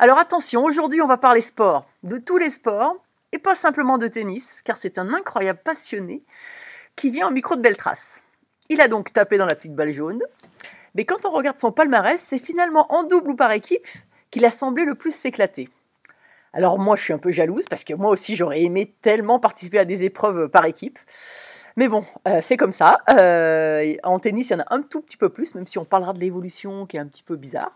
Alors attention, aujourd'hui on va parler sport, de tous les sports, et pas simplement de tennis, car c'est un incroyable passionné qui vient au micro de Beltrace. Il a donc tapé dans la petite balle jaune, mais quand on regarde son palmarès, c'est finalement en double ou par équipe qu'il a semblé le plus s'éclater. Alors moi, je suis un peu jalouse parce que moi aussi, j'aurais aimé tellement participer à des épreuves par équipe. Mais bon, euh, c'est comme ça. Euh, en tennis, il y en a un tout petit peu plus, même si on parlera de l'évolution qui est un petit peu bizarre.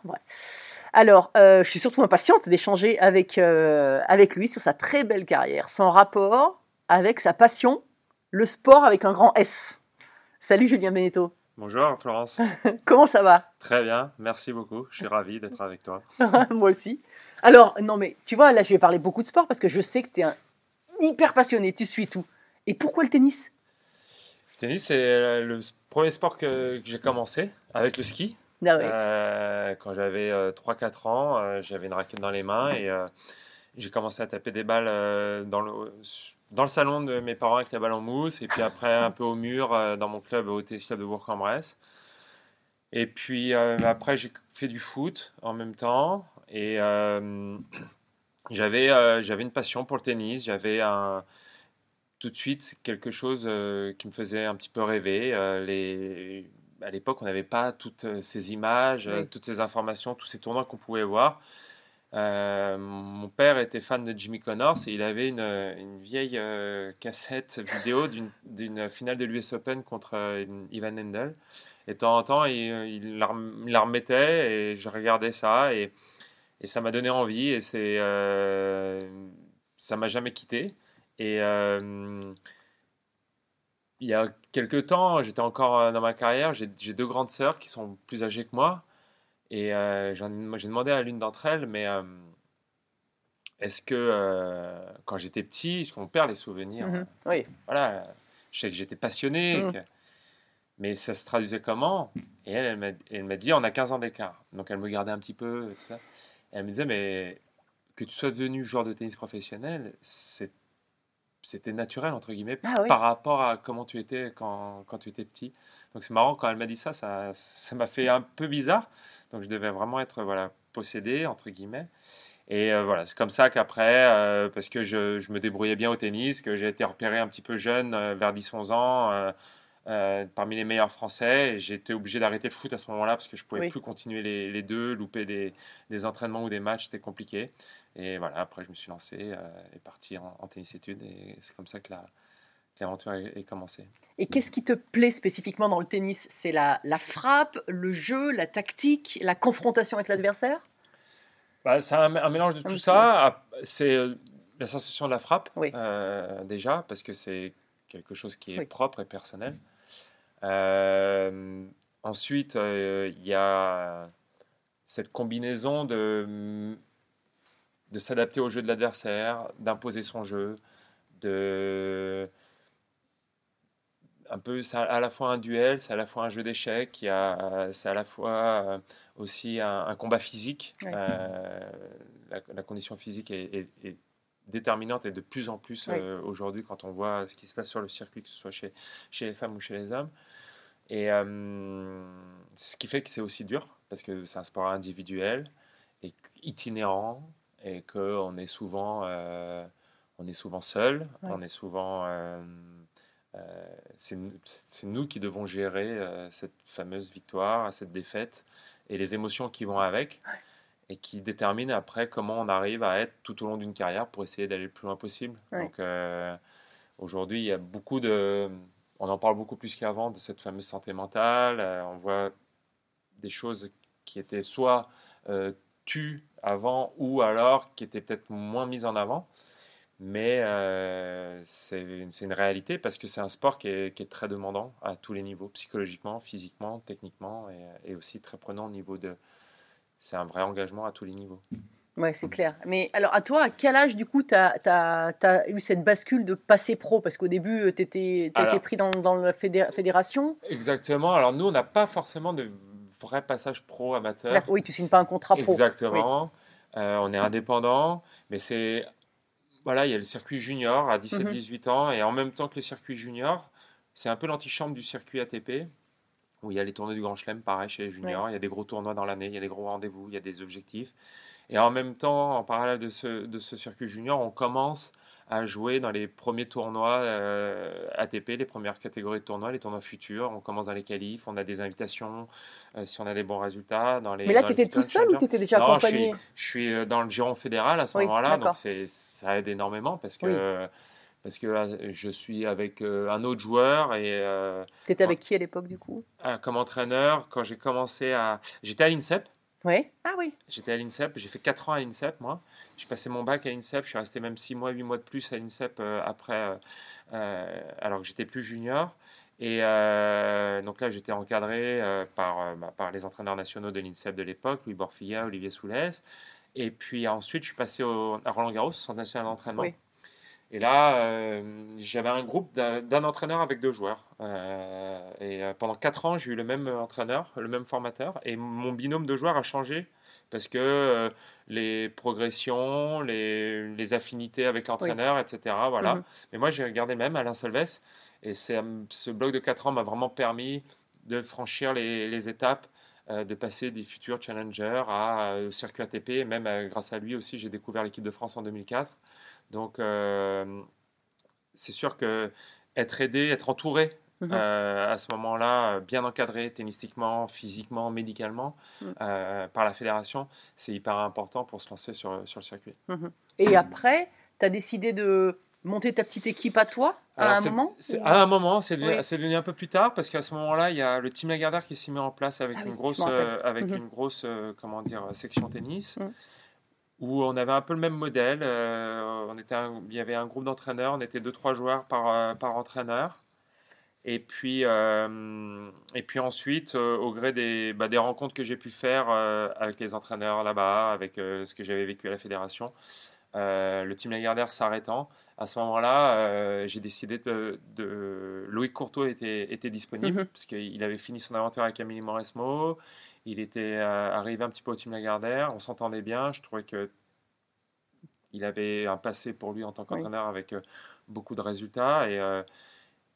Alors, euh, je suis surtout impatiente d'échanger avec, euh, avec lui sur sa très belle carrière, son rapport avec sa passion, le sport avec un grand S. Salut Julien Beneteau. Bonjour Florence. Comment ça va? Très bien, merci beaucoup. Je suis ravi d'être avec toi. Moi aussi. Alors, non mais tu vois, là je vais parler beaucoup de sport parce que je sais que tu es un hyper passionné, tu suis tout. Et pourquoi le tennis? Le tennis, c'est le premier sport que, que j'ai commencé avec le ski. Ouais. Euh, quand j'avais 3-4 ans, euh, j'avais une raquette dans les mains et euh, j'ai commencé à taper des balles euh, dans, le, dans le salon de mes parents avec les balles en mousse et puis après un peu au mur euh, dans mon club au Club de Bourg-en-Bresse. Et puis euh, après, j'ai fait du foot en même temps et euh, j'avais euh, j'avais une passion pour le tennis. J'avais tout de suite quelque chose euh, qui me faisait un petit peu rêver. Euh, les, à l'époque, on n'avait pas toutes ces images, euh, Oui. toutes ces informations, tous ces tournois qu'on pouvait voir. Euh, mon père était fan de Jimmy Connors et il avait une, une vieille euh, cassette vidéo d'une finale de l'US Open contre euh, Ivan Lendl. Et de temps en temps, il, il la, rem- il la remettait et je regardais ça et, et ça m'a donné envie et c'est euh, ça m'a jamais quitté. Et euh, il y a quelques temps, j'étais encore euh, dans ma carrière, j'ai deux grandes sœurs qui sont plus âgées que moi. Et euh, j'ai demandé à l'une d'entre elles, mais euh, est-ce que euh, quand j'étais petit, parce qu'on perd les souvenirs, Mhm. Oui. voilà, je sais que j'étais passionné, Mhm. que- mais ça se traduisait comment? Et elle, elle m'a, dit, on a 15 ans d'écart. Donc elle me gardait un petit peu, tout ça. Et elle me disait, mais que tu sois devenu joueur de tennis professionnel, c'est, c'était naturel, entre guillemets, Ah oui. par rapport à comment tu étais quand, quand tu étais petit. Donc c'est marrant, quand elle m'a dit ça, ça, ça m'a fait un peu bizarre. Donc je devais vraiment être voilà, possédé, entre guillemets. Et euh, voilà, c'est comme ça qu'après, euh, parce que je, je me débrouillais bien au tennis, que j'ai été repéré un petit peu jeune, euh, vers 10-11 ans, parmi les meilleurs Français. J'étais obligé d'arrêter le foot à ce moment-là parce que je pouvais Oui. plus continuer les, les deux, louper des, des entraînements ou des matchs, c'était compliqué. Et voilà, après je me suis lancé euh, et parti en, en tennis études. Et c'est comme ça que la- que l'aventure est, est commencée. Et qu'est-ce qui te plaît spécifiquement dans le tennis? C'est la, la frappe, le jeu, la tactique, la confrontation avec l'adversaire? Bah, c'est un, un mélange de tout ça. C'est euh, la sensation de la frappe, Oui. euh, déjà, parce que c'est quelque chose qui est Oui. propre et personnel. Euh, ensuite, il y a cette combinaison de, de s'adapter au jeu de l'adversaire, d'imposer son jeu, de un peu, c'est à la fois un duel, c'est à la fois un jeu d'échecs, c'est à la fois euh, aussi un, un combat physique. Ouais. Euh, la, la condition physique est, est- est déterminante et de plus en plus euh, aujourd'hui quand on voit ce qui se passe sur le circuit, que ce soit chez, chez les femmes ou chez les hommes. Et euh, ce qui fait que c'est aussi dur, parce que c'est un sport individuel et itinérant, et qu'on est souvent, euh, on est souvent seul, Ouais. on est souvent... euh, euh, c'est nous- qui devons gérer cette fameuse victoire, cette défaite et les émotions qui vont avec. et qui détermine après comment on arrive à être tout au long d'une carrière pour essayer d'aller le plus loin possible. Ouais. Donc aujourd'hui, il y a beaucoup de. On en parle beaucoup plus qu'avant de cette fameuse santé mentale. On voit des choses qui étaient soit euh, tues avant ou alors qui étaient peut-être moins mises en avant. Mais euh, c'est une, réalité parce que c'est un sport qui est, qui est très demandant à tous les niveaux, psychologiquement, physiquement, techniquement et, et aussi très prenant au niveau de. C'est un vrai engagement à tous les niveaux. Ouais, c'est clair. Mais alors, à toi, à quel âge, du coup, tu as, eu cette bascule de passer pro? Parce qu'au début, tu étais, pris dans, dans la fédé- fédération. Exactement. Alors nous, on n'a pas forcément de vrai passage pro amateur. D'accord, Oui, tu signes pas un contrat pro. Exactement. Euh, on est indépendant, mais c'est voilà, il y a le circuit junior à 17-18 ans et en même temps que le circuit junior, c'est un peu l'antichambre du circuit ATP où il y a les tournois du Grand Chelem, pareil chez les juniors, il y a des gros tournois dans l'année, il y a des gros rendez-vous, il y a des objectifs. Et en même temps, en parallèle de ce, de ce circuit junior, on commence à jouer dans les premiers tournois euh, ATP, les premières catégories de tournois, les tournois futurs. On commence dans les qualifs, on a des invitations euh, si on a des bons résultats. Dans les, Mais là, tu étais tout seul ou tu étais déjà Non, je accompagné? suis, je suis euh, dans le giron fédéral à ce Oui, moment-là, donc ça aide énormément parce que, Oui. parce que je suis avec un autre joueur et Tu étais avec qui à l'époque, du coup? Euh, comme entraîneur, quand j'ai commencé à... J'étais à l'INSEP, Oui. Ah oui. j'étais à l'INSEP, j'ai fait 4 ans à l'INSEP moi. J'ai passé mon bac à l'INSEP, je suis resté même 6 mois, 8 mois de plus à l'INSEP euh, après, euh, euh, alors que j'étais plus junior. Et euh, donc là, j'étais encadré euh, par, euh, bah, par les entraîneurs nationaux de l'INSEP de l'époque, Louis Borfilla, Olivier Soulès. Et puis ensuite, je suis passé au, à Roland Garros, Centre national d'entraînement. Oui. Et là, euh, j'avais un groupe d'un entraîneur avec deux joueurs. Euh, et euh, pendant quatre ans, j'ai eu le même entraîneur, le même formateur. Et mon binôme de joueurs a changé parce que les progressions, les, les affinités avec l'entraîneur, etc. Voilà. Mhm. Mais moi, j'ai gardé le même, Alain Solves. Et ce bloc de quatre ans m'a vraiment permis de franchir les, les étapes, de passer des futurs challengers à, au circuit ATP. Et même grâce à lui aussi, j'ai découvert l'équipe de France en 2004. Donc, euh, c'est sûr que être aidé, être entouré Mhm. euh, à ce moment-là, bien encadré tennistiquement, physiquement, médicalement Mhm. euh, par la fédération, c'est hyper important pour se lancer sur, sur le circuit. Et après, tu as décidé de monter ta petite équipe à toi à Alors, un moment ou- À un moment, c'est devenu, Oui. devenu un peu plus tard parce qu'à ce moment-là, il y a le team Lagardère qui s'est mis en place avec Ah une grosse, euh, avec Mhm. une grosse, comment dire, section tennis. Où on avait un peu le même modèle. euh, on était un- il y avait un groupe d'entraîneurs, on était deux trois joueurs par, euh, par entraîneur. Et puis, euh, et puis ensuite, euh, au gré des, bah, des rencontres que j'ai pu faire euh, avec les entraîneurs là-bas, avec ce que j'avais vécu à la fédération, le team Lagardère s'arrêtant, à ce moment-là, j'ai décidé de, de- Loïc Courteau était, était disponible, Mhm. parce qu'il avait fini son aventure avec Amélie Mauresmo, il était euh, arrivé un petit peu au team Lagardère, on s'entendait bien, je trouvais que il avait un passé pour lui en tant qu'entraîneur avec euh, beaucoup de résultats, et, euh,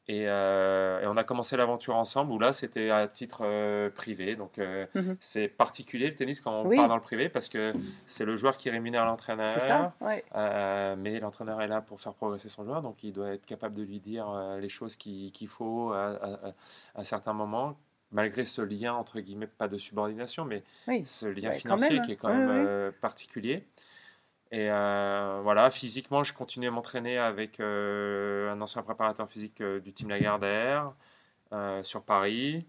et, et on a commencé l'aventure ensemble, où là, c'était à titre privé, donc Mhm. c'est particulier le tennis quand on Oui. part dans le privé, parce que c'est le joueur qui rémunère l'entraîneur, ouais. euh, mais l'entraîneur est là pour faire progresser son joueur, donc il doit être capable de lui dire les choses qui- qu'il faut à, à- à- à certains moments, malgré ce lien, entre guillemets, pas de subordination, mais Oui. ce lien Ouais, financier même, qui est quand Ouais, même ouais. euh, particulier. Et euh, voilà, physiquement, je continue à m'entraîner avec euh, un ancien préparateur physique du team Lagardère sur Paris.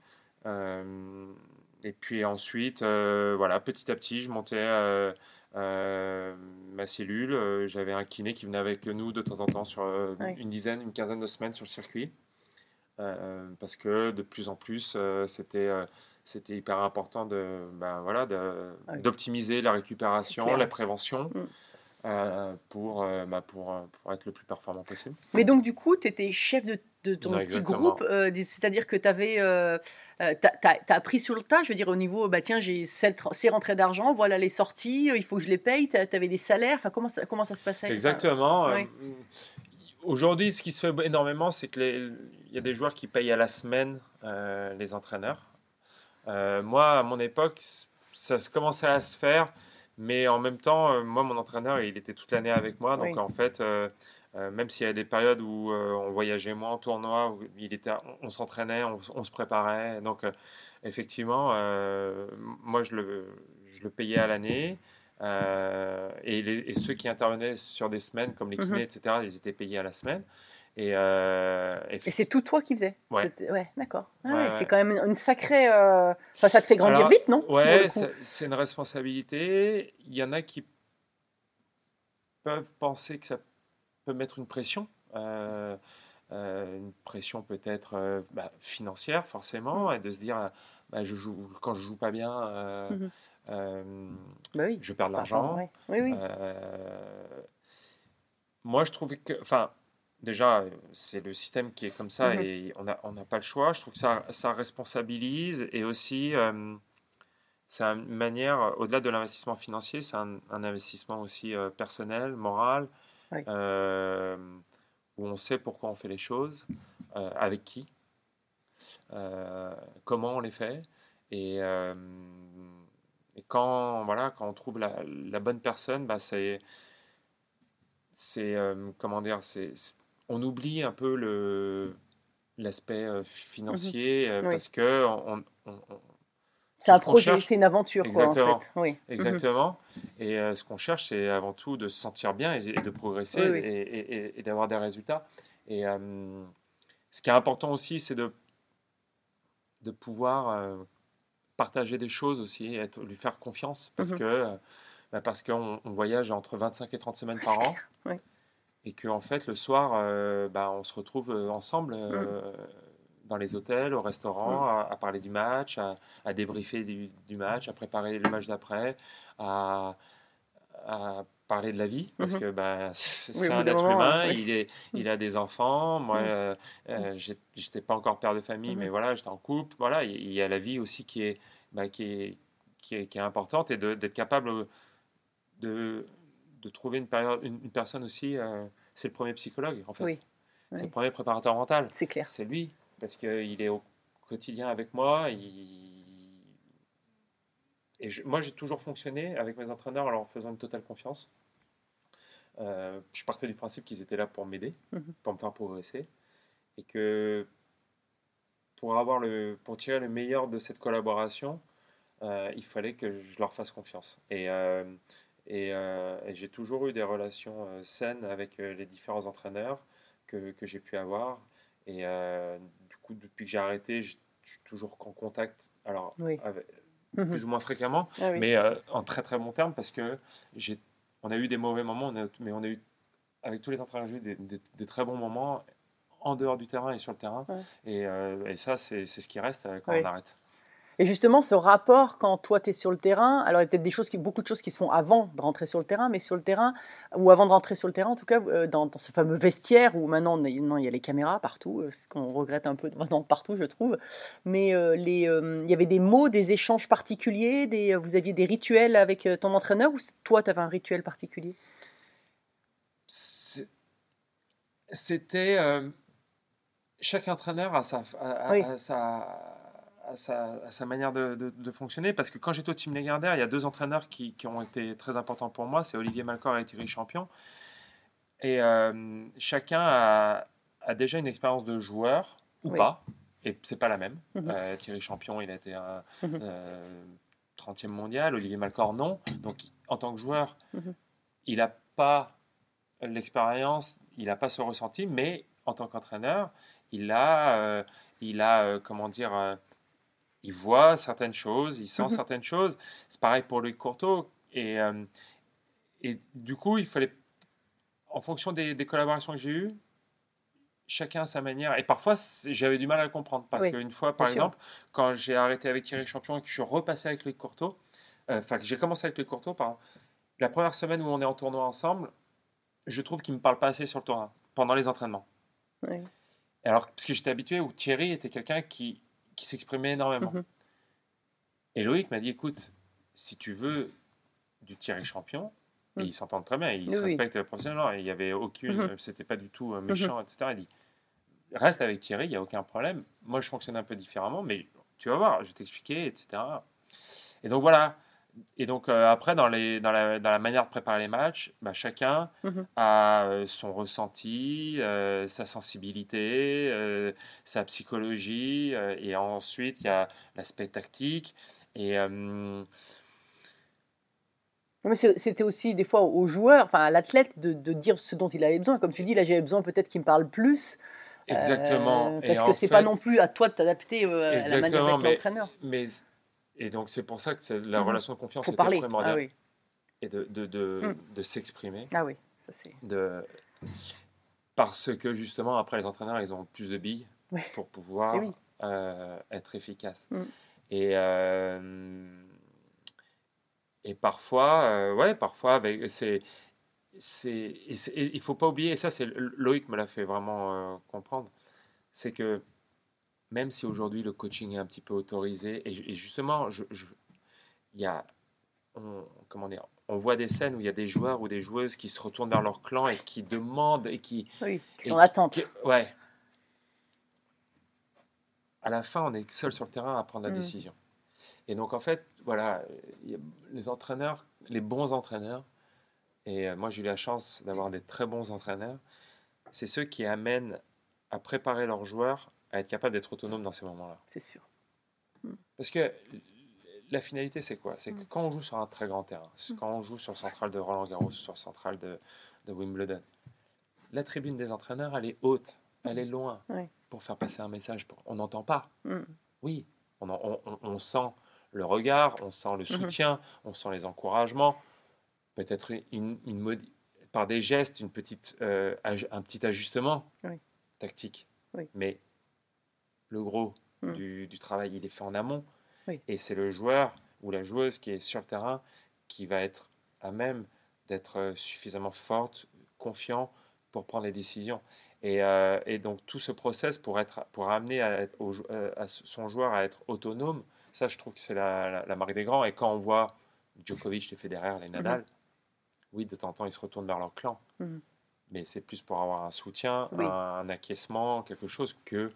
Et puis ensuite, voilà, petit à petit, je montais ma cellule. J'avais un kiné qui venait avec nous de temps en temps sur une dizaine, une quinzaine de semaines sur le circuit. Euh, parce que de plus en plus, euh, c'était euh, c'était hyper important de ben, voilà Ouais. d'optimiser la récupération, la prévention Mm. euh, pour, euh, bah, pour, euh, pour être le plus performant possible. Mais donc, du coup, tu étais chef de, de ton Non, petit exactement. groupe, euh, c'est-à-dire que tu avais. Euh, euh, t'as- appris sur le tas, je veux dire, au niveau, bah tiens, j'ai ces rentrées d'argent, voilà les sorties, euh, il faut que je les paye, tu avais des salaires, enfin, comment ça, comment ça se passait Exactement. euh, ouais. Aujourd'hui, ce qui se fait énormément, c'est que les- il y a des joueurs qui payent à la semaine euh, les entraîneurs. Euh, moi, à mon époque, ça se commençait à se faire, mais en même temps, euh, moi, mon entraîneur, il était toute l'année avec moi, donc Oui. en fait, même s'il y a des périodes où on voyageait moins en tournoi, où il était, on, on s'entraînait, on, on se préparait, donc effectivement, moi, je le, je le payais à l'année. Euh, et, les- et ceux qui intervenaient sur des semaines, comme les Mhm. kinés, etc., ils étaient payés à la semaine. Et, euh, Et c'est tout toi qui faisais Ouais. D'accord. Ah Ouais, ouais, ouais. C'est quand même une, sacrée. euh, Enfin, ça te fait grandir Alors, vite, non Ouais, c'est une responsabilité. Il y en a qui peuvent penser que ça peut mettre une pression. euh, une pression peut-être bah, financière, forcément, et de se dire, bah, je joue, quand je joue pas bien, Mhm. Euh, Bah oui. je perds de l'argent. ouais. Oui, oui. Euh, moi, je trouve que, enfin, déjà, c'est le système qui est comme ça Mhm. et on n'a on pas le choix. Je trouve que ça, ça responsabilise et aussi, euh, c'est une manière, au-delà de l'investissement financier, c'est un, un investissement aussi euh, personnel, moral, Oui. euh, où on sait pourquoi on fait les choses, avec qui, comment on les fait. Et, et quand, voilà, quand on trouve la, la bonne personne, bah, c'est, c'est euh, comment dire, c'est, on oublie un peu le, l'aspect euh, financier euh, Oui. parce que on, on- on- C'est un projet, c'est une aventure, quoi, en Exactement. fait. Oui. Mhm. Exactement. Et euh, ce qu'on cherche, c'est avant tout de se sentir bien et, et de progresser Oui, oui. et, et- et- et d'avoir des résultats. Et euh, ce qui est important aussi, c'est de, de pouvoir euh, partager des choses aussi, être, lui faire confiance. Parce Mhm. que euh, bah, parce qu'on on voyage entre 25 et 30 semaines par an. Oui. Et qu'en fait, le soir, euh, bah, on se retrouve euh, ensemble Mm. euh, dans les hôtels, au restaurant, à, à parler du match, à, à débriefer du, du match, à préparer le match d'après, à, à parler de la vie, parce Mhm. que bah, c'est Oui, un être moment, humain, il, est, il a des enfants, moi Mhm. euh, euh, j'étais pas encore père de famille, mais voilà, j'étais en couple, voilà, il y a la vie aussi qui est, bah, qui est, qui est, qui est importante et d'être capable de, de trouver une, période, une, une personne aussi, euh, c'est le premier psychologue en fait, Oui, c'est oui. le premier préparateur mental, C'est clair. c'est lui, parce qu'il est au quotidien avec moi. il- Et je- moi, j'ai toujours fonctionné avec mes entraîneurs en leur faisant une totale confiance. Euh, je partais du principe qu'ils étaient là pour m'aider, Mhm. pour me faire progresser, et que pour, avoir le, pour tirer le meilleur de cette collaboration, euh, il fallait que je leur fasse confiance. Et, euh, et, et j'ai toujours eu des relations saines avec les différents entraîneurs que, que j'ai pu avoir. Et du coup, depuis que j'ai arrêté, je je suis toujours en contact, alors Oui. avec- Mhm. plus ou moins fréquemment, Ah oui. mais euh, en très très bon terme parce que j'ai, on a eu des mauvais moments, on a- mais on a eu avec tous les entraîneurs des, des- des très bons moments en dehors du terrain et sur le terrain. Ouais. Et, euh, et ça, c'est, ce qui reste euh, quand Oui. on arrête. Et justement, ce rapport, quand toi, tu es sur le terrain, alors il y a peut-être des choses qui, beaucoup de choses qui se font avant de rentrer sur le terrain, mais sur le terrain, ou avant de rentrer sur le terrain, en tout cas, euh, dans, dans ce fameux vestiaire où maintenant, non, il y a les caméras partout, euh, ce qu'on regrette un peu maintenant partout, je trouve. Mais euh, les, euh, il y avait des mots, des échanges particuliers, des, vous aviez des rituels avec ton entraîneur, ou toi, tu avais un rituel particulier? C'était. euh, chaque entraîneur a sa, a- a- Oui. a sa, a sa, manière de, de- de fonctionner. Parce que quand j'étais au Team Lagardère, il y a deux entraîneurs qui, qui ont été très importants pour moi c'est Olivier Malcor et Thierry Champion. Et euh, chacun a, a déjà une expérience de joueur ou Oui. pas. Et c'est pas la même. Mhm. Euh, Thierry Champion, il a été un Mhm. euh, 30e mondial. Olivier Malcor, non. Donc, en tant que joueur, Mhm. il n'a pas l'expérience, il n'a pas ce ressenti, mais en tant qu'entraîneur, il a, il a comment dire, il voit certaines choses, il sent Mhm. certaines choses. C'est pareil pour Loïc Courteau. Et, euh, et du coup, il fallait, en fonction des, des collaborations que j'ai eues, chacun à sa manière. Et parfois, j'avais du mal à le comprendre. Parce Oui, qu'une fois, par sûr. exemple, quand j'ai arrêté avec Thierry Champion et que je suis repassé avec Loïc Courteau, euh, enfin, que j'ai commencé avec Loïc Courteau, pardon, la première semaine où on est en tournoi ensemble, je trouve qu'il ne me parle pas assez sur le terrain, pendant les entraînements. Oui. Alors, parce que j'étais habitué où Thierry était quelqu'un qui, qui s'exprimait énormément. Mhm. Et Loïc m'a dit écoute, si tu veux du Thierry champion, et Mhm. ils s'entendent très bien, ils Oui, se oui. respectent professionnellement, et il n'y avait aucune, Mhm. c'était pas du tout euh, méchant, etc. Il dit reste avec Thierry, il n'y a aucun problème. Moi, je fonctionne un peu différemment, mais tu vas voir, je vais t'expliquer, etc. Et donc voilà. Et donc euh, après, dans, les, dans, la, dans la manière de préparer les matchs, bah, chacun Mhm. a euh, son ressenti, euh, sa sensibilité, sa psychologie, et ensuite il y a l'aspect tactique. Et, Mais C'était aussi des fois au joueur, enfin à l'athlète, de, de dire ce dont il avait besoin. Comme tu dis, là j'avais besoin peut-être qu'il me parle plus. Exactement. Et parce en que c'est pas fait- non plus à toi de t'adapter à la manière d'être l'entraîneur. Mais, et donc, c'est pour ça que c'est- la Mhm. relation de confiance parler. primordiale. Ah oui. Et de, de, de, Mm. de s'exprimer. Ah oui, ça c'est. De... Parce que justement, après, les entraîneurs, ils ont plus de billes pour pouvoir Eh oui. euh, être efficaces. Mm. Et, euh, et parfois, euh, ouais, parfois, avec, c'est, il faut pas oublier, et ça, c'est Loïc me l'a fait vraiment comprendre, c'est que même si aujourd'hui le coaching est un petit peu autorisé, et, et justement, je, y a, on, comment dire, on voit des scènes où il y a des joueurs ou des joueuses qui se retournent vers leur clan et qui demandent et qui, Oui, qui sont en attente. qui- ouais. À la fin, on est seul sur le terrain à prendre la Mm. décision. Et donc, en fait, voilà, les entraîneurs, les bons entraîneurs, et euh, moi j'ai eu la chance d'avoir des très bons entraîneurs, c'est ceux qui amènent à préparer leurs joueurs à être capables d'être autonomes dans ces moments-là. C'est sûr. Parce que la finalité, c'est quoi? C'est que Mm. quand on joue sur un très grand terrain, c'est Mm. quand on joue sur le central de Roland Garros, sur le central de, de Wimbledon, la tribune des entraîneurs, elle est haute, elle est loin Oui. pour faire passer un message. pour- On n'entend pas. Mm. Oui, on, en- on- on- on sent le regard, on sent le soutien, on sent les encouragements, peut-être une, par des gestes, une petite, euh, un petit ajustement Oui. tactique. Oui. Mais le gros Mm. du, du travail, il est fait en amont. Oui. Et c'est le joueur ou la joueuse qui est sur le terrain qui va être à même d'être euh, suffisamment forte, confiant pour prendre les décisions. Et, euh, et donc tout ce process pour, être, pour amener à, au euh, à son joueur à être autonome, ça je trouve que c'est la, la, la marque des grands. Et quand on voit Djokovic, les Federer, les Nadal, oui, de temps en temps ils se retournent vers leur clan. Mhm. Mais c'est plus pour avoir un soutien, Oui. un, un acquiescement, quelque chose que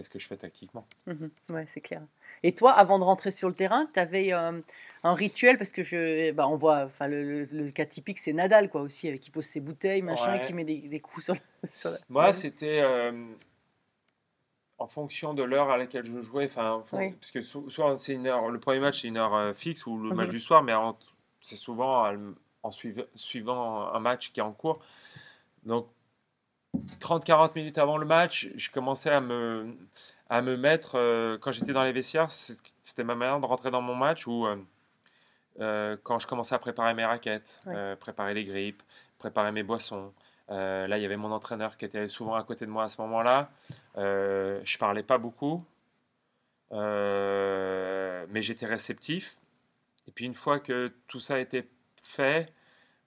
qu'est-ce que je fais tactiquement. Mhm. Ouais, c'est clair. Et toi, avant de rentrer sur le terrain, tu avais un rituel? Parce que je, bah, on voit, enfin le, le- le cas typique, c'est Nadal quoi aussi, avec qui pose ses bouteilles, machin, Ouais. qui met des, des coups sur, le, sur la- Moi, Ouais. c'était euh, en fonction de l'heure à laquelle je jouais. Enfin, Oui. parce que soit c'est une heure, le premier match c'est une heure euh, fixe ou le match Mhm. du soir, mais c'est souvent euh, en suivant un match qui est en cours. Donc 30-40 minutes avant le match, je commençais à me à me mettre euh, quand j'étais dans les vestiaires, c'était ma manière de rentrer dans mon match où euh, euh, quand je commençais à préparer mes raquettes, Ouais. euh, préparer les grippes, préparer mes boissons. Là, il y avait mon entraîneur qui était souvent à côté de moi à ce moment-là. Je parlais pas beaucoup, mais j'étais réceptif. Et puis une fois que tout ça a été fait,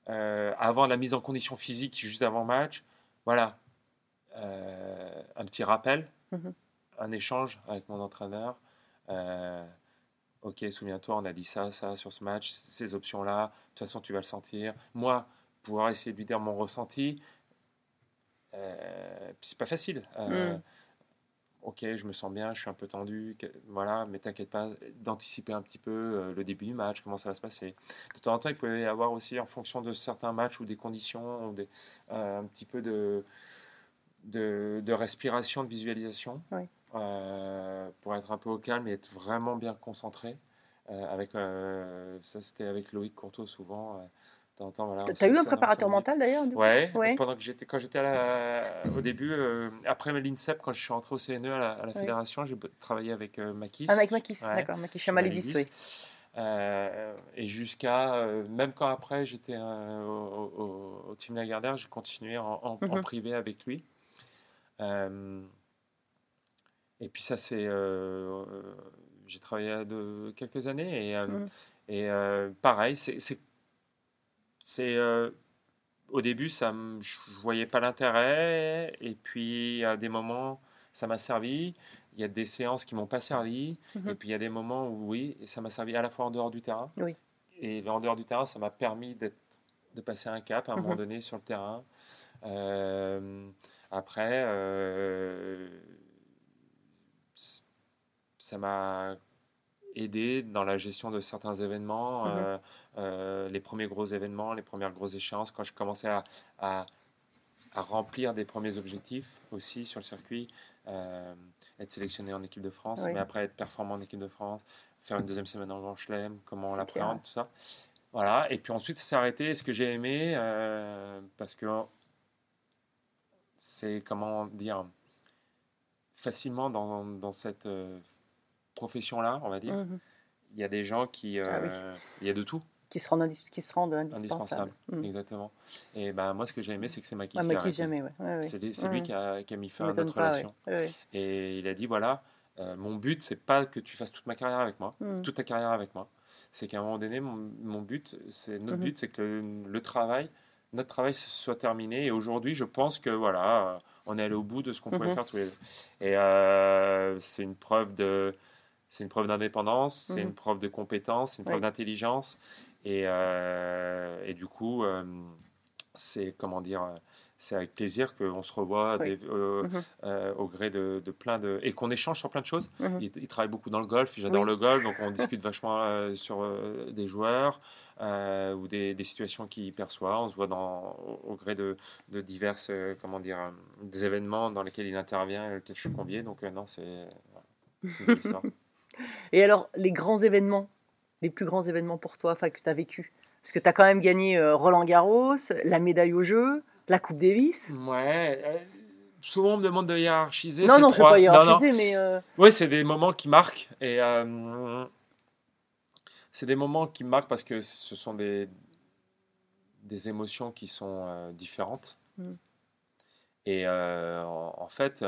avant la mise en condition physique, juste avant le match, voilà, euh, un petit rappel, Mhm. un échange avec mon entraîneur. Euh, ok, souviens-toi, on a dit ça, ça sur ce match, ces options-là. De toute façon, tu vas le sentir. Moi, pouvoir essayer de lui dire mon ressenti, euh, c'est pas facile. Mm. Ok, je me sens bien, je suis un peu tendu, que- voilà, mais t'inquiète pas, d'anticiper un petit peu euh, le début du match, comment ça va se passer. De temps en temps, il peut y avoir aussi, en fonction de certains matchs ou des conditions, ou des, euh, un petit peu de, de, de respiration, de visualisation, Oui. euh, pour être un peu au calme et être vraiment bien concentré. Avec, ça, c'était avec Loïc Courteau souvent. Voilà, T'as- eu un préparateur mental d'ailleurs Ouais, Ouais. pendant que j'étais, quand j'étais au début, euh, après l'INSEP, quand je suis rentré au CNE à la, à la Ouais. fédération, j'ai travaillé avec euh, Makis. Ah, avec Makis, Ouais. d'accord, Makis Chamalidis, oui. Euh, et jusqu'à, euh, même quand après j'étais euh, au, au- au Team Lagardère, j'ai continué en, en- en Mhm. privé avec lui. Euh, et puis ça, c'est. j'ai travaillé de quelques années et, Mhm. et pareil, c'est. C'est- euh, au début, ça, me- je voyais pas l'intérêt, et puis à des moments, ça m'a servi. Il y a des séances qui m'ont pas servi, Mhm. et puis il y a des moments où oui, et ça m'a servi à la fois en dehors du terrain. Oui. Et en dehors du terrain, ça m'a permis de passer un cap à un moment Mhm. donné sur le terrain. Euh, après, euh, ça m'a aidé dans la gestion de certains événements, Mhm. euh, euh, les premiers gros événements, les premières grosses échéances, quand je commençais à, à- à remplir des premiers objectifs aussi sur le circuit, euh, être sélectionné en équipe de France, Oui. mais après être performant en équipe de France, faire une deuxième semaine en Grand Chelem, comment on l'appréhende, tout ça. Voilà, et puis ensuite ça s'est arrêté. Ce que j'ai aimé, parce que c'est, comment dire, facilement dans, dans cette profession-là, on va dire, Mhm. il y a des gens qui... Ah oui. euh, Il y a de tout, Qui se rendent, indis- qui se rendent indispensables. indispensable. Mhm. Exactement. Et ben moi, ce que j'ai aimé, c'est que c'est Maki Ah, qui jamais, ouais. ouais, ouais. C'est lui, qui, a, qui a mis fin à notre pas, relation. Et il a dit voilà, euh, mon but, c'est pas que tu fasses toute ma carrière avec moi, Mhm. toute ta carrière avec moi. C'est qu'à un moment donné, mon, mon but, c'est notre but, c'est que le, le travail, notre travail soit terminé. Et aujourd'hui, je pense que voilà, on est allé au bout de ce qu'on pouvait faire tous les deux. Et euh, c'est une preuve de, c'est une preuve d'indépendance, c'est une preuve de compétence, c'est une preuve d'intelligence. Et, euh, et du coup, euh, c'est comment dire. C'est avec plaisir qu'on se revoit Oui. des- euh, euh, au gré de, de plein de. et qu'on échange sur plein de choses. Mhm. Il, il travaille beaucoup dans le golf, j'adore Oui. le golf, donc on discute vachement euh, sur des joueurs ou des, des situations qu'il perçoit. On se voit dans, au, au gré de, de diverses, euh, comment dire, des événements dans lesquels il intervient et lesquels je suis convié. Donc non, c'est une belle histoire. Et alors, les grands événements, les plus grands événements pour toi, que tu as vécu? Parce que tu as quand même gagné euh, Roland Garros, la médaille au jeu, la Coupe Davis. Ouais. euh, souvent on me demande de hiérarchiser. Non, ces non, je ne trois. pas Non, non. hiérarchiser, mais euh, Oui, c'est des moments qui marquent. Et euh, c'est des moments qui marquent parce que ce sont des, des émotions qui sont différentes. Mm. Et en, en fait,